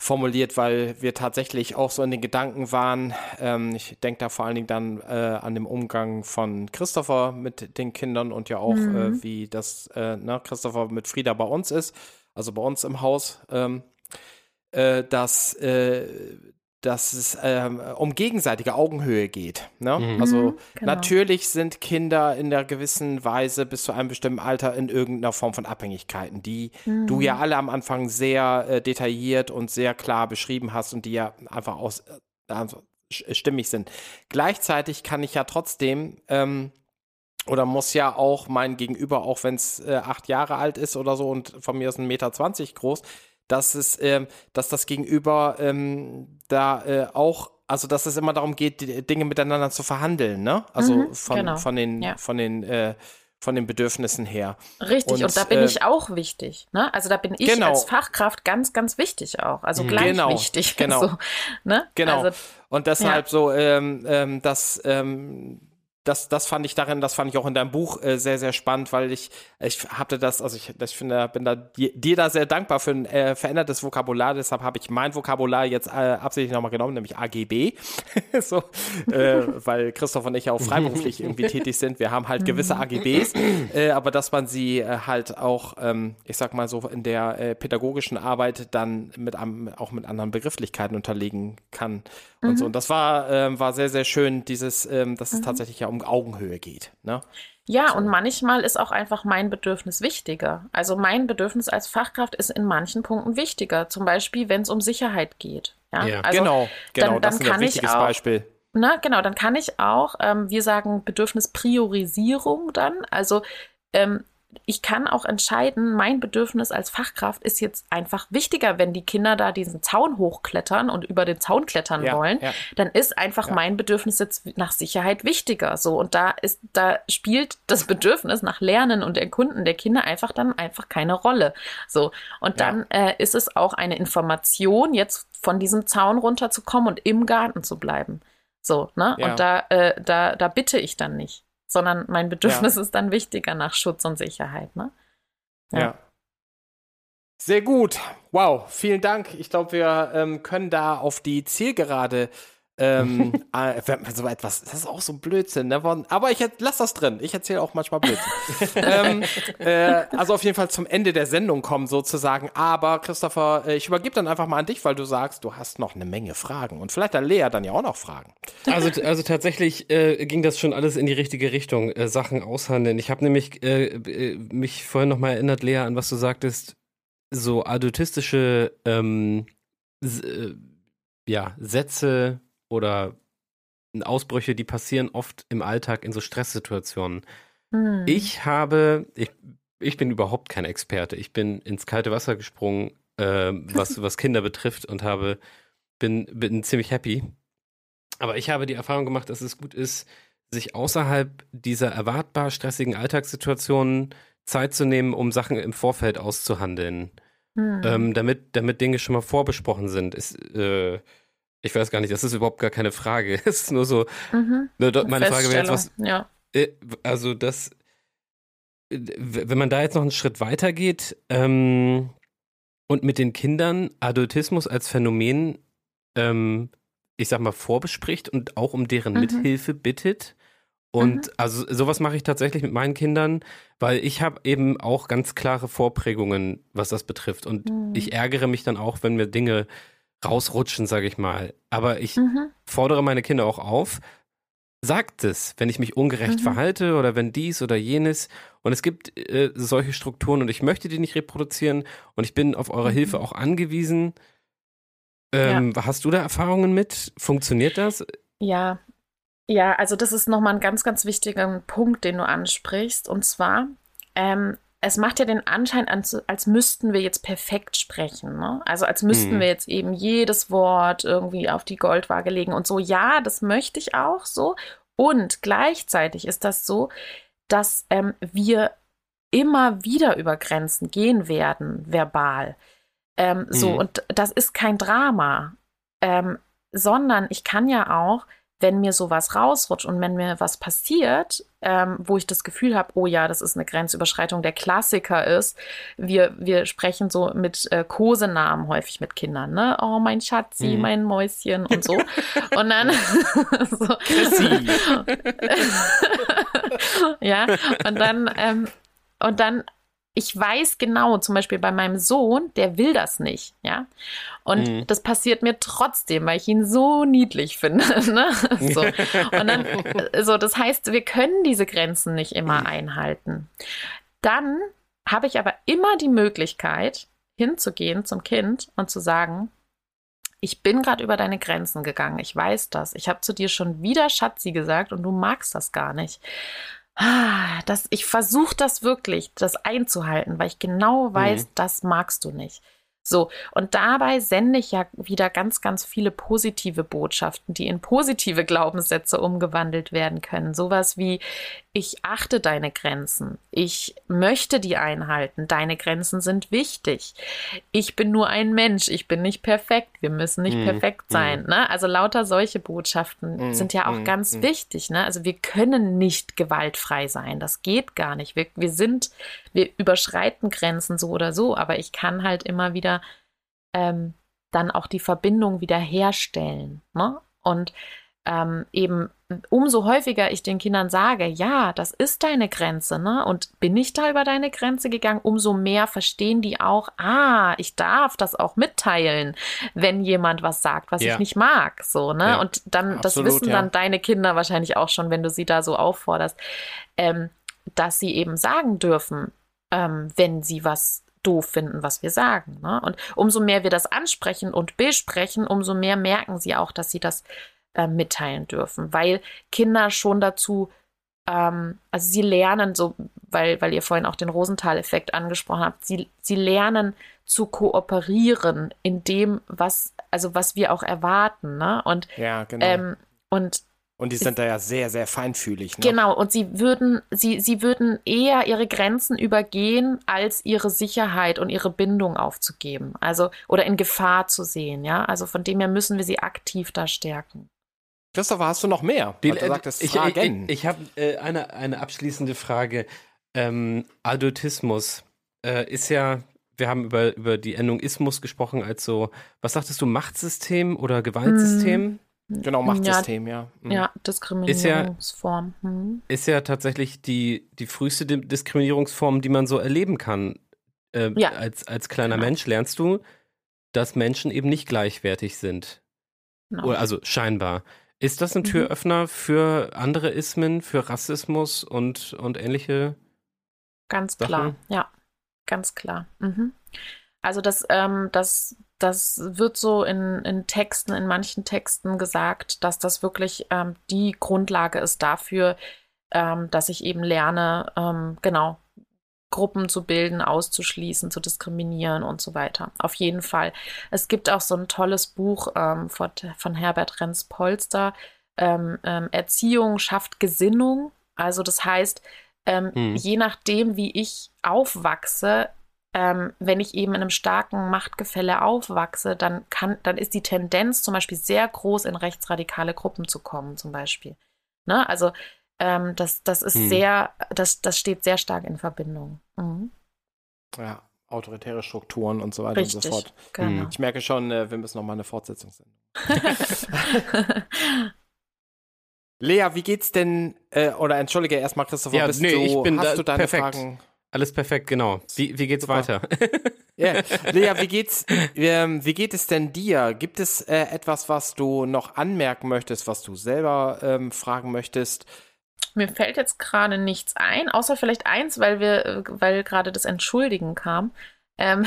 [SPEAKER 2] formuliert, weil wir tatsächlich auch so in den Gedanken waren. Ähm, ich denke da vor allen Dingen dann äh, an den Umgang von Christopher mit den Kindern und ja auch, mhm. äh, wie das äh, ne, Christopher mit Frieda bei uns ist, also bei uns im Haus, ähm, äh, dass äh, dass es ähm, um gegenseitige Augenhöhe geht. Ne? Mhm. Also mhm, genau. natürlich sind Kinder in der gewissen Weise bis zu einem bestimmten Alter in irgendeiner Form von Abhängigkeiten, die mhm. du ja alle am Anfang sehr äh, detailliert und sehr klar beschrieben hast und die ja einfach aus äh, also stimmig sind. Gleichzeitig kann ich ja trotzdem ähm, oder muss ja auch mein Gegenüber, auch wenn es äh, acht Jahre alt ist oder so und von mir ist ein Meter zwanzig groß, dass es, ähm, dass das Gegenüber ähm, da äh, auch, also dass es immer darum geht, die Dinge miteinander zu verhandeln, ne? Also mhm, von, genau. von den, ja. von den äh, von den Bedürfnissen her.
[SPEAKER 1] Richtig, und, und da bin äh, ich auch wichtig. Ne? Also da bin ich genau. als Fachkraft ganz, ganz wichtig auch. Also gleich genau, wichtig.
[SPEAKER 2] Genau. So, ne? Genau. Also, und deshalb ja. so, ähm, ähm, dass ähm, das, das fand ich darin, das fand ich auch in deinem Buch äh, sehr, sehr spannend, weil ich, ich hatte das, also ich, ich finde, bin da dir da sehr dankbar für ein äh, verändertes Vokabular, deshalb habe ich mein Vokabular jetzt äh, absichtlich nochmal genommen, nämlich AGB. so, äh, weil Christoph und ich auch freiberuflich irgendwie tätig sind. Wir haben halt gewisse AGBs, äh, aber dass man sie äh, halt auch, ähm, ich sag mal so, in der äh, pädagogischen Arbeit dann mit einem, auch mit anderen Begrifflichkeiten unterlegen kann und mhm. so. Und das war, ähm, war sehr, sehr schön, dieses, ähm, dass mhm. es tatsächlich ja um Augenhöhe geht. Ne?
[SPEAKER 1] Ja, so. und manchmal ist auch einfach mein Bedürfnis wichtiger. Also mein Bedürfnis als Fachkraft ist in manchen Punkten wichtiger. Zum Beispiel, wenn es um Sicherheit geht. Ja,
[SPEAKER 2] ja. Also genau, genau, dann, dann das ist ein wichtiges auch, Beispiel.
[SPEAKER 1] Na, genau, dann kann ich auch, ähm, wir sagen Bedürfnispriorisierung dann. Also ähm, ich kann auch entscheiden, mein Bedürfnis als Fachkraft ist jetzt einfach wichtiger, wenn die Kinder da diesen Zaun hochklettern und über den Zaun klettern ja, wollen, ja. dann ist einfach ja. mein Bedürfnis jetzt nach Sicherheit wichtiger. So und da ist, da spielt das Bedürfnis nach Lernen und Erkunden der Kinder einfach dann einfach keine Rolle. So und dann äh, ist es auch eine Information, jetzt von diesem Zaun runterzukommen und im Garten zu bleiben. So ne und da äh, da da bitte ich dann nicht sondern mein Bedürfnis ja. ist dann wichtiger nach Schutz und Sicherheit. Ne?
[SPEAKER 2] ja. ja. Sehr gut. Wow, vielen Dank. Ich glaube, wir ähm, können da auf die Zielgerade ähm, äh, so etwas, das ist auch so ein Blödsinn, ne? Aber ich lass das drin. Ich erzähle auch manchmal Blödsinn. ähm, äh, also auf jeden Fall zum Ende der Sendung kommen sozusagen. Aber Christopher, äh, ich übergebe dann einfach mal an dich, weil du sagst, du hast noch eine Menge Fragen und vielleicht hat Lea dann ja auch noch Fragen.
[SPEAKER 4] Also, also tatsächlich äh, ging das schon alles in die richtige Richtung, äh, Sachen aushandeln. Ich habe nämlich äh, äh mich vorhin noch mal erinnert, Lea, an was du sagtest, so adultistische ähm, äh, ja, Sätze oder Ausbrüche, die passieren oft im Alltag in so Stresssituationen. Hm. Ich habe, ich, ich bin überhaupt kein Experte. Ich bin ins kalte Wasser gesprungen, äh, was, was Kinder betrifft und habe, bin, bin ziemlich happy. Aber ich habe die Erfahrung gemacht, dass es gut ist, sich außerhalb dieser erwartbar stressigen Alltagssituationen Zeit zu nehmen, um Sachen im Vorfeld auszuhandeln. Hm. Ähm, damit, damit Dinge schon mal vorbesprochen sind. Ist, äh, ich weiß gar nicht, das ist überhaupt gar keine Frage. Es ist nur so, mhm. meine Frage wäre jetzt, was. Ja. Äh, also, das, wenn man da jetzt noch einen Schritt weiter geht ähm, und mit den Kindern Adultismus als Phänomen, ähm, ich sag mal, vorbespricht und auch um deren mhm. Mithilfe bittet. Und mhm. also sowas mache ich tatsächlich mit meinen Kindern, weil ich habe eben auch ganz klare Vorprägungen, was das betrifft. Und mhm. ich ärgere mich dann auch, wenn mir Dinge rausrutschen, sage ich mal. Aber ich mhm. fordere meine Kinder auch auf, sagt es, wenn ich mich ungerecht mhm. verhalte oder wenn dies oder jenes. Und es gibt äh, solche Strukturen und ich möchte die nicht reproduzieren und ich bin auf eure mhm. Hilfe auch angewiesen. Ähm, ja. Hast du da Erfahrungen mit? Funktioniert das?
[SPEAKER 1] Ja, ja, also das ist nochmal ein ganz, ganz wichtiger Punkt, den du ansprichst. Und zwar, ähm, es macht ja den Anschein, als, als müssten wir jetzt perfekt sprechen. Ne? Also als müssten mhm. wir jetzt eben jedes Wort irgendwie auf die Goldwaage legen und so. Ja, das möchte ich auch so. Und gleichzeitig ist das so, dass ähm, wir immer wieder über Grenzen gehen werden, verbal. Ähm, mhm. So, und das ist kein Drama, ähm, sondern ich kann ja auch wenn mir sowas rausrutscht und wenn mir was passiert, ähm, wo ich das Gefühl habe, oh ja, das ist eine Grenzüberschreitung, der Klassiker ist, wir, wir sprechen so mit äh, Kosenamen häufig mit Kindern, ne? Oh, mein Schatzi, mhm. mein Mäuschen und so. und dann so. ja, und dann, ähm, und dann ich weiß genau, zum Beispiel bei meinem Sohn, der will das nicht, ja. Und mhm. das passiert mir trotzdem, weil ich ihn so niedlich finde. Ne? So. Und dann, äh, so, das heißt, wir können diese Grenzen nicht immer einhalten. Dann habe ich aber immer die Möglichkeit, hinzugehen zum Kind und zu sagen, ich bin gerade über deine Grenzen gegangen. Ich weiß das. Ich habe zu dir schon wieder Schatzi gesagt und du magst das gar nicht das, ich versuche das wirklich, das einzuhalten, weil ich genau weiß, mhm. das magst du nicht. So, und dabei sende ich ja wieder ganz, ganz viele positive Botschaften, die in positive Glaubenssätze umgewandelt werden können. Sowas wie, ich achte deine Grenzen, ich möchte die einhalten, deine Grenzen sind wichtig. Ich bin nur ein Mensch, ich bin nicht perfekt, wir müssen nicht mm, perfekt sein. Mm. Ne? Also lauter solche Botschaften mm, sind ja auch ganz wichtig. Ne? Also wir können nicht gewaltfrei sein, das geht gar nicht. Wir, wir sind, wir überschreiten Grenzen so oder so, aber ich kann halt immer wieder wieder ähm, dann auch die Verbindung wieder herstellen. Ne? Und ähm, eben umso häufiger ich den Kindern sage, ja, das ist deine Grenze, ne? Und bin ich da über deine Grenze gegangen, umso mehr verstehen die auch, ah, ich darf das auch mitteilen, wenn jemand was sagt, was ja. ich nicht mag, so, ne? Ja. Und dann, Absolut, das wissen ja. dann deine Kinder wahrscheinlich auch schon, wenn du sie da so aufforderst, ähm, dass sie eben sagen dürfen, ähm, wenn sie was doof finden, was wir sagen. Ne? Und umso mehr wir das ansprechen und besprechen, umso mehr merken sie auch, dass sie das äh, mitteilen dürfen, weil Kinder schon dazu, ähm, also sie lernen so, weil, weil ihr vorhin auch den Rosenthal-Effekt angesprochen habt, sie, sie lernen zu kooperieren in dem, was, also was wir auch erwarten. Ne? Und,
[SPEAKER 2] ja, genau.
[SPEAKER 1] Ähm, und
[SPEAKER 2] und die sind da ja sehr, sehr feinfühlig. Ne?
[SPEAKER 1] Genau, und sie würden, sie, sie würden eher ihre Grenzen übergehen, als ihre Sicherheit und ihre Bindung aufzugeben. Also, oder in Gefahr zu sehen, ja. Also von dem her müssen wir sie aktiv da stärken.
[SPEAKER 2] Christopher, hast du noch mehr?
[SPEAKER 4] Die, du sagtest, ich, Fragen. ich, ich, ich habe äh, eine, eine abschließende Frage. Ähm, Adultismus äh, ist ja, wir haben über, über die Endung Ismus gesprochen als so, was sagtest du, Machtsystem oder Gewaltsystem? Hm.
[SPEAKER 2] Genau, Machtsystem, ja.
[SPEAKER 1] Ja, mhm. ja Diskriminierungsform.
[SPEAKER 4] Ist ja, mhm. ist ja tatsächlich die, die früheste Diskriminierungsform, die man so erleben kann. Äh, ja. als, als kleiner genau. Mensch lernst du, dass Menschen eben nicht gleichwertig sind. Genau. also scheinbar. Ist das ein mhm. Türöffner für andere Ismen, für Rassismus und, und ähnliche?
[SPEAKER 1] Ganz Sachen? klar, ja. Ganz klar. Mhm. Also das, ähm, das das wird so in, in Texten, in manchen Texten gesagt, dass das wirklich ähm, die Grundlage ist dafür, ähm, dass ich eben lerne, ähm, genau, Gruppen zu bilden, auszuschließen, zu diskriminieren und so weiter. Auf jeden Fall. Es gibt auch so ein tolles Buch ähm, von, von Herbert Renz-Polster, ähm, ähm, Erziehung schafft Gesinnung. Also das heißt, hm. je nachdem, wie ich aufwachse, ähm, wenn ich eben in einem starken Machtgefälle aufwachse, dann kann, dann ist die Tendenz zum Beispiel sehr groß, in rechtsradikale Gruppen zu kommen, zum Beispiel. Ne? Also ähm, das, das ist hm. sehr, das, das steht sehr stark in Verbindung. Mhm.
[SPEAKER 2] Ja, autoritäre Strukturen und so weiter
[SPEAKER 1] Richtig,
[SPEAKER 2] und so fort.
[SPEAKER 1] Genau.
[SPEAKER 2] Ich merke schon, äh, wir müssen noch mal eine Fortsetzung senden. Lea, wie geht's denn, äh, oder entschuldige erstmal, Christopher,
[SPEAKER 4] ja,
[SPEAKER 2] bist
[SPEAKER 4] nee,
[SPEAKER 2] du,
[SPEAKER 4] ich bin
[SPEAKER 2] hast
[SPEAKER 4] da,
[SPEAKER 2] du deine
[SPEAKER 4] perfekt.
[SPEAKER 2] Fragen?
[SPEAKER 4] Alles perfekt, genau. Wie, wie geht's Super. weiter?
[SPEAKER 2] Ja, Lea, wie geht's, ähm, wie geht es denn dir? Gibt es äh, etwas, was du noch anmerken möchtest, was du selber ähm, fragen möchtest?
[SPEAKER 1] Mir fällt jetzt gerade nichts ein, außer vielleicht eins, weil wir, weil gerade das Entschuldigen kam. Ähm,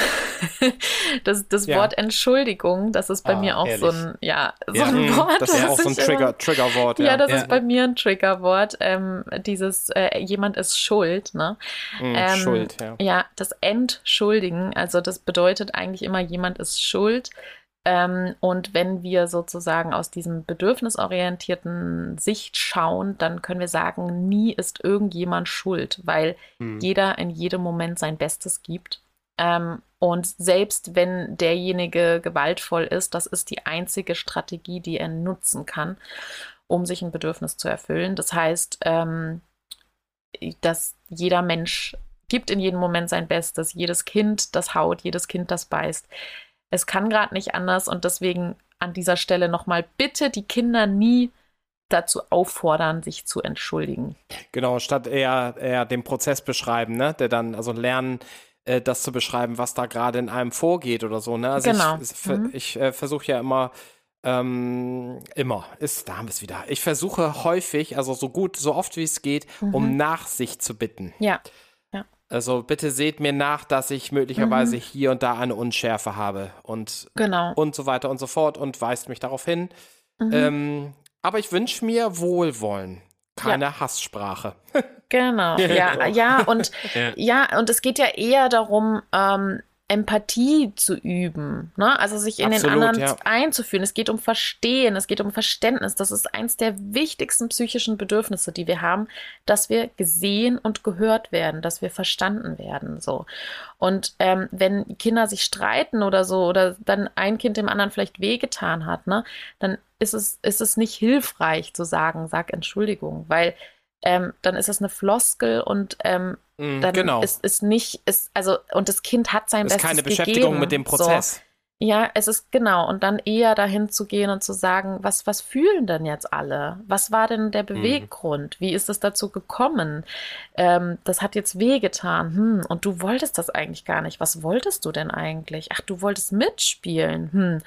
[SPEAKER 1] das das ja. Wort Entschuldigung, das ist bei ah, mir auch ehrlich. so ein, ja, so ja, ein Wort.
[SPEAKER 2] Das ist ja auch so ein Trigger, Triggerwort.
[SPEAKER 1] Ja, ja das ist bei mir ein Triggerwort. Ähm, dieses, äh, jemand ist schuld, ne?
[SPEAKER 2] Mm, ähm, schuld, ja.
[SPEAKER 1] Ja, das Entschuldigen, also das bedeutet eigentlich immer, jemand ist schuld. Ähm, und wenn wir sozusagen aus diesem bedürfnisorientierten Sicht schauen, dann können wir sagen, nie ist irgendjemand schuld, weil hm. jeder in jedem Moment sein Bestes gibt ähm, und selbst wenn derjenige gewaltvoll ist, das ist die einzige Strategie, die er nutzen kann. um sich ein Bedürfnis zu erfüllen. Das heißt, ähm, dass jeder Mensch gibt in jedem Moment sein Bestes, jedes Kind das haut, jedes Kind das beißt. Es kann gerade nicht anders und deswegen an dieser Stelle nochmal bitte die Kinder nie dazu auffordern, sich zu entschuldigen.
[SPEAKER 2] Genau, statt eher, eher den Prozess beschreiben, ne? Der dann, also lernen, äh, das zu beschreiben, was da gerade in einem vorgeht oder so, ne? Also
[SPEAKER 1] genau.
[SPEAKER 2] ich, mhm. ich äh, versuche ja immer, ähm, immer, ist, da haben wir es wieder. Ich versuche häufig, also so gut, so oft wie es geht, mhm. um Nachsicht zu bitten. Ja. Also bitte seht mir nach, dass ich möglicherweise mhm. hier und da eine Unschärfe habe und,
[SPEAKER 1] genau.
[SPEAKER 2] und so weiter und so fort und weist mich darauf hin. Mhm. Ähm, aber ich wünsche mir Wohlwollen, keine ja. Hasssprache.
[SPEAKER 1] genau, ja, ja, und ja. ja. und es geht ja eher darum, ähm, Empathie zu üben, ne? also sich in Absolut, den anderen ja. einzufühlen. Es geht um Verstehen, es geht um Verständnis. Das ist eins der wichtigsten psychischen Bedürfnisse, die wir haben, dass wir gesehen und gehört werden, dass wir verstanden werden. So und ähm, wenn Kinder sich streiten oder so oder dann ein Kind dem anderen vielleicht wehgetan hat, ne, dann ist es ist es nicht hilfreich zu sagen, sag Entschuldigung, weil ähm, dann ist es eine Floskel und ähm, mm, dann genau. ist es nicht, ist, also, und das Kind hat sein ist Bestes
[SPEAKER 2] keine Beschäftigung
[SPEAKER 1] gegeben.
[SPEAKER 2] mit dem Prozess.
[SPEAKER 1] So. Ja, es ist genau. Und dann eher dahin zu gehen und zu sagen, was, was fühlen denn jetzt alle? Was war denn der mhm. Beweggrund? Wie ist es dazu gekommen? Ähm, das hat jetzt wehgetan. Hm, und du wolltest das eigentlich gar nicht. Was wolltest du denn eigentlich? Ach, du wolltest mitspielen. Hm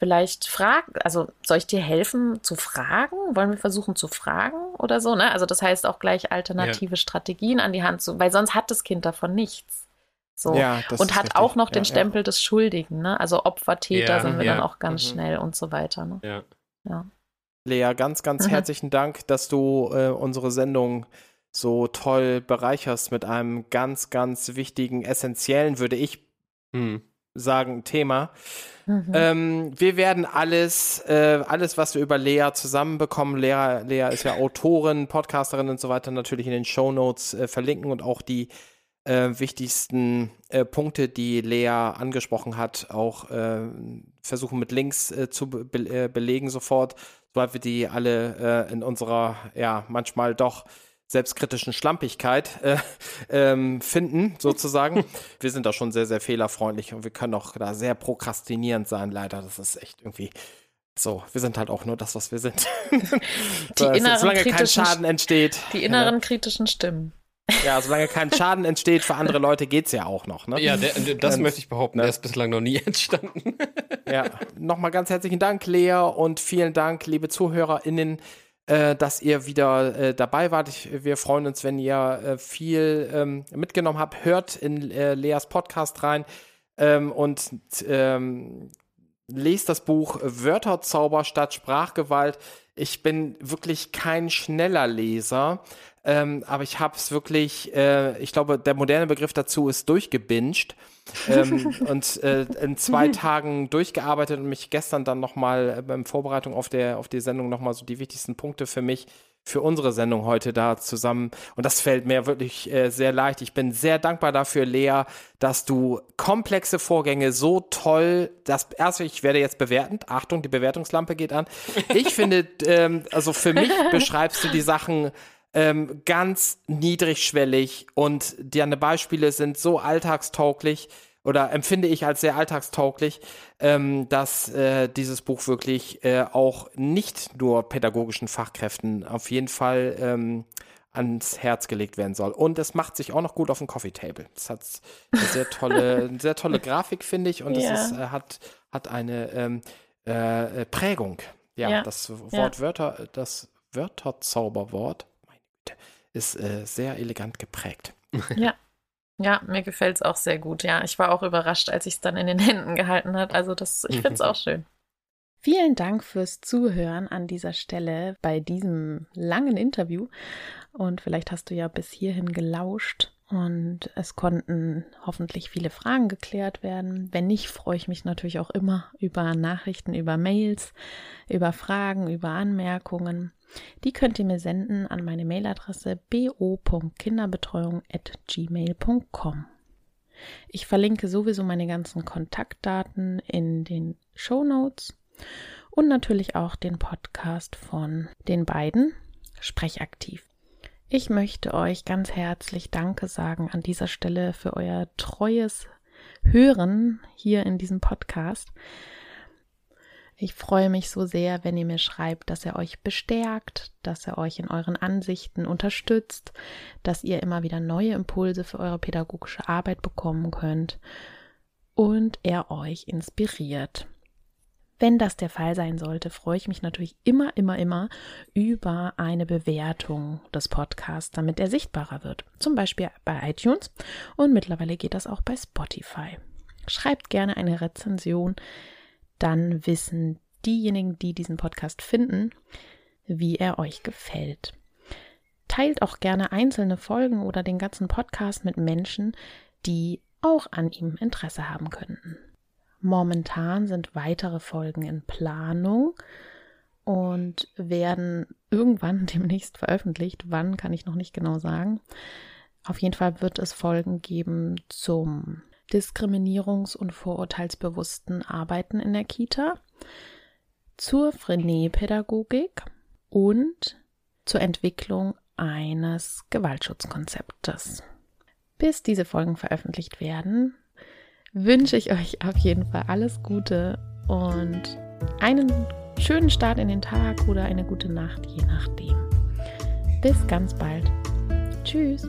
[SPEAKER 1] vielleicht fragen, also soll ich dir helfen zu fragen? Wollen wir versuchen zu fragen oder so? Ne? Also das heißt auch gleich alternative ja. Strategien an die Hand zu, weil sonst hat das Kind davon nichts. So. Ja, und hat richtig. auch noch den Stempel des Schuldigen, ne? Also Opfer, Täter sind wir dann auch ganz mhm. schnell und so weiter. Ne?
[SPEAKER 2] Ja. ja. Lea, ganz, ganz mhm. herzlichen Dank, dass du äh, unsere Sendung so toll bereicherst mit einem ganz, ganz wichtigen, essentiellen, würde ich mhm. Sagen, Thema. Mhm. Ähm, wir werden alles, äh, alles, was wir über Lea zusammenbekommen, Lea, Lea ist ja Autorin, Podcasterin und so weiter, natürlich in den Show Notes äh, verlinken und auch die äh, wichtigsten äh, Punkte, die Lea angesprochen hat, auch äh, versuchen mit Links äh, zu be belegen sofort, sobald wir die alle in unserer, ja, manchmal doch selbstkritischen Schlampigkeit äh, ähm, finden, sozusagen. wir sind da schon sehr, sehr fehlerfreundlich und wir können auch da sehr prokrastinierend sein, leider. Das ist echt irgendwie so. Wir sind halt auch nur das, was wir sind.
[SPEAKER 1] die so, inneren
[SPEAKER 2] solange kein Schaden entsteht.
[SPEAKER 1] Die inneren ja. kritischen Stimmen.
[SPEAKER 2] Ja, solange kein Schaden entsteht für andere Leute, geht's ja auch noch. Ne?
[SPEAKER 4] Ja, der, das und, möchte ich behaupten. Ne? Der ist bislang noch nie entstanden.
[SPEAKER 2] ja, nochmal ganz herzlichen Dank, Lea, und vielen Dank, liebe ZuhörerInnen äh, dass ihr wieder äh, dabei wart. Ich, wir freuen uns, wenn ihr äh, viel ähm, mitgenommen habt. Hört in äh, Leas Podcast rein ähm, und ähm, lest das Buch Wörterzauber statt Sprachgewalt. Ich bin wirklich kein schneller Leser, ähm, aber ich habe es wirklich, äh, ich glaube, der moderne Begriff dazu ist durchgebinged ähm, und äh, in zwei Tagen durchgearbeitet und mich gestern dann nochmal äh, beim Vorbereitung auf, der, auf die Sendung nochmal so die wichtigsten Punkte für mich für unsere Sendung heute da zusammen. Und das fällt mir wirklich äh, sehr leicht. Ich bin sehr dankbar dafür, Lea, dass du komplexe Vorgänge so toll, das erste, ich werde jetzt bewertend. Achtung, die Bewertungslampe geht an. Ich finde, ähm, also für mich beschreibst du die Sachen ähm, ganz niedrigschwellig und deine Beispiele sind so alltagstauglich oder empfinde ich als sehr alltagstauglich, ähm, dass äh, dieses Buch wirklich äh, auch nicht nur pädagogischen Fachkräften auf jeden Fall ähm, ans Herz gelegt werden soll. Und es macht sich auch noch gut auf dem Coffee Table. Es hat eine sehr tolle, eine sehr tolle Grafik, finde ich, und ja. es ist, äh, hat, hat eine ähm, äh, Prägung. Ja, ja, das Wort ja. Wörter, das Wörterzauberwort ist äh, sehr elegant geprägt.
[SPEAKER 1] Ja. Ja, mir gefällt es auch sehr gut. Ja, ich war auch überrascht, als ich es dann in den Händen gehalten habe. Also das, ich finde es auch schön. Vielen Dank fürs Zuhören an dieser Stelle bei diesem langen Interview. Und vielleicht hast du ja bis hierhin gelauscht und es konnten hoffentlich viele Fragen geklärt werden. Wenn nicht, freue ich mich natürlich auch immer über Nachrichten, über Mails, über Fragen, über Anmerkungen. Die könnt ihr mir senden an meine Mailadresse bo.kinderbetreuung.gmail.com. Ich verlinke sowieso meine ganzen Kontaktdaten in den Show Notes. und natürlich auch den Podcast von den beiden Sprechaktiv. Ich möchte euch ganz herzlich Danke sagen an dieser Stelle für euer treues Hören hier in diesem Podcast. Ich freue mich so sehr, wenn ihr mir schreibt, dass er euch bestärkt, dass er euch in euren Ansichten unterstützt, dass ihr immer wieder neue Impulse für eure pädagogische Arbeit bekommen könnt und er euch inspiriert. Wenn das der Fall sein sollte, freue ich mich natürlich immer, immer, immer über eine Bewertung des Podcasts, damit er sichtbarer wird. Zum Beispiel bei iTunes und mittlerweile geht das auch bei Spotify. Schreibt gerne eine Rezension dann wissen diejenigen, die diesen Podcast finden, wie er euch gefällt. Teilt auch gerne einzelne Folgen oder den ganzen Podcast mit Menschen, die auch an ihm Interesse haben könnten. Momentan sind weitere Folgen in Planung und werden irgendwann demnächst veröffentlicht. Wann kann ich noch nicht genau sagen. Auf jeden Fall wird es Folgen geben zum diskriminierungs- und vorurteilsbewussten Arbeiten in der Kita, zur Frenet-Pädagogik und zur Entwicklung eines Gewaltschutzkonzeptes. Bis diese Folgen veröffentlicht werden, wünsche ich euch auf jeden Fall alles Gute und einen schönen Start in den Tag oder eine gute Nacht, je nachdem. Bis ganz bald. Tschüss.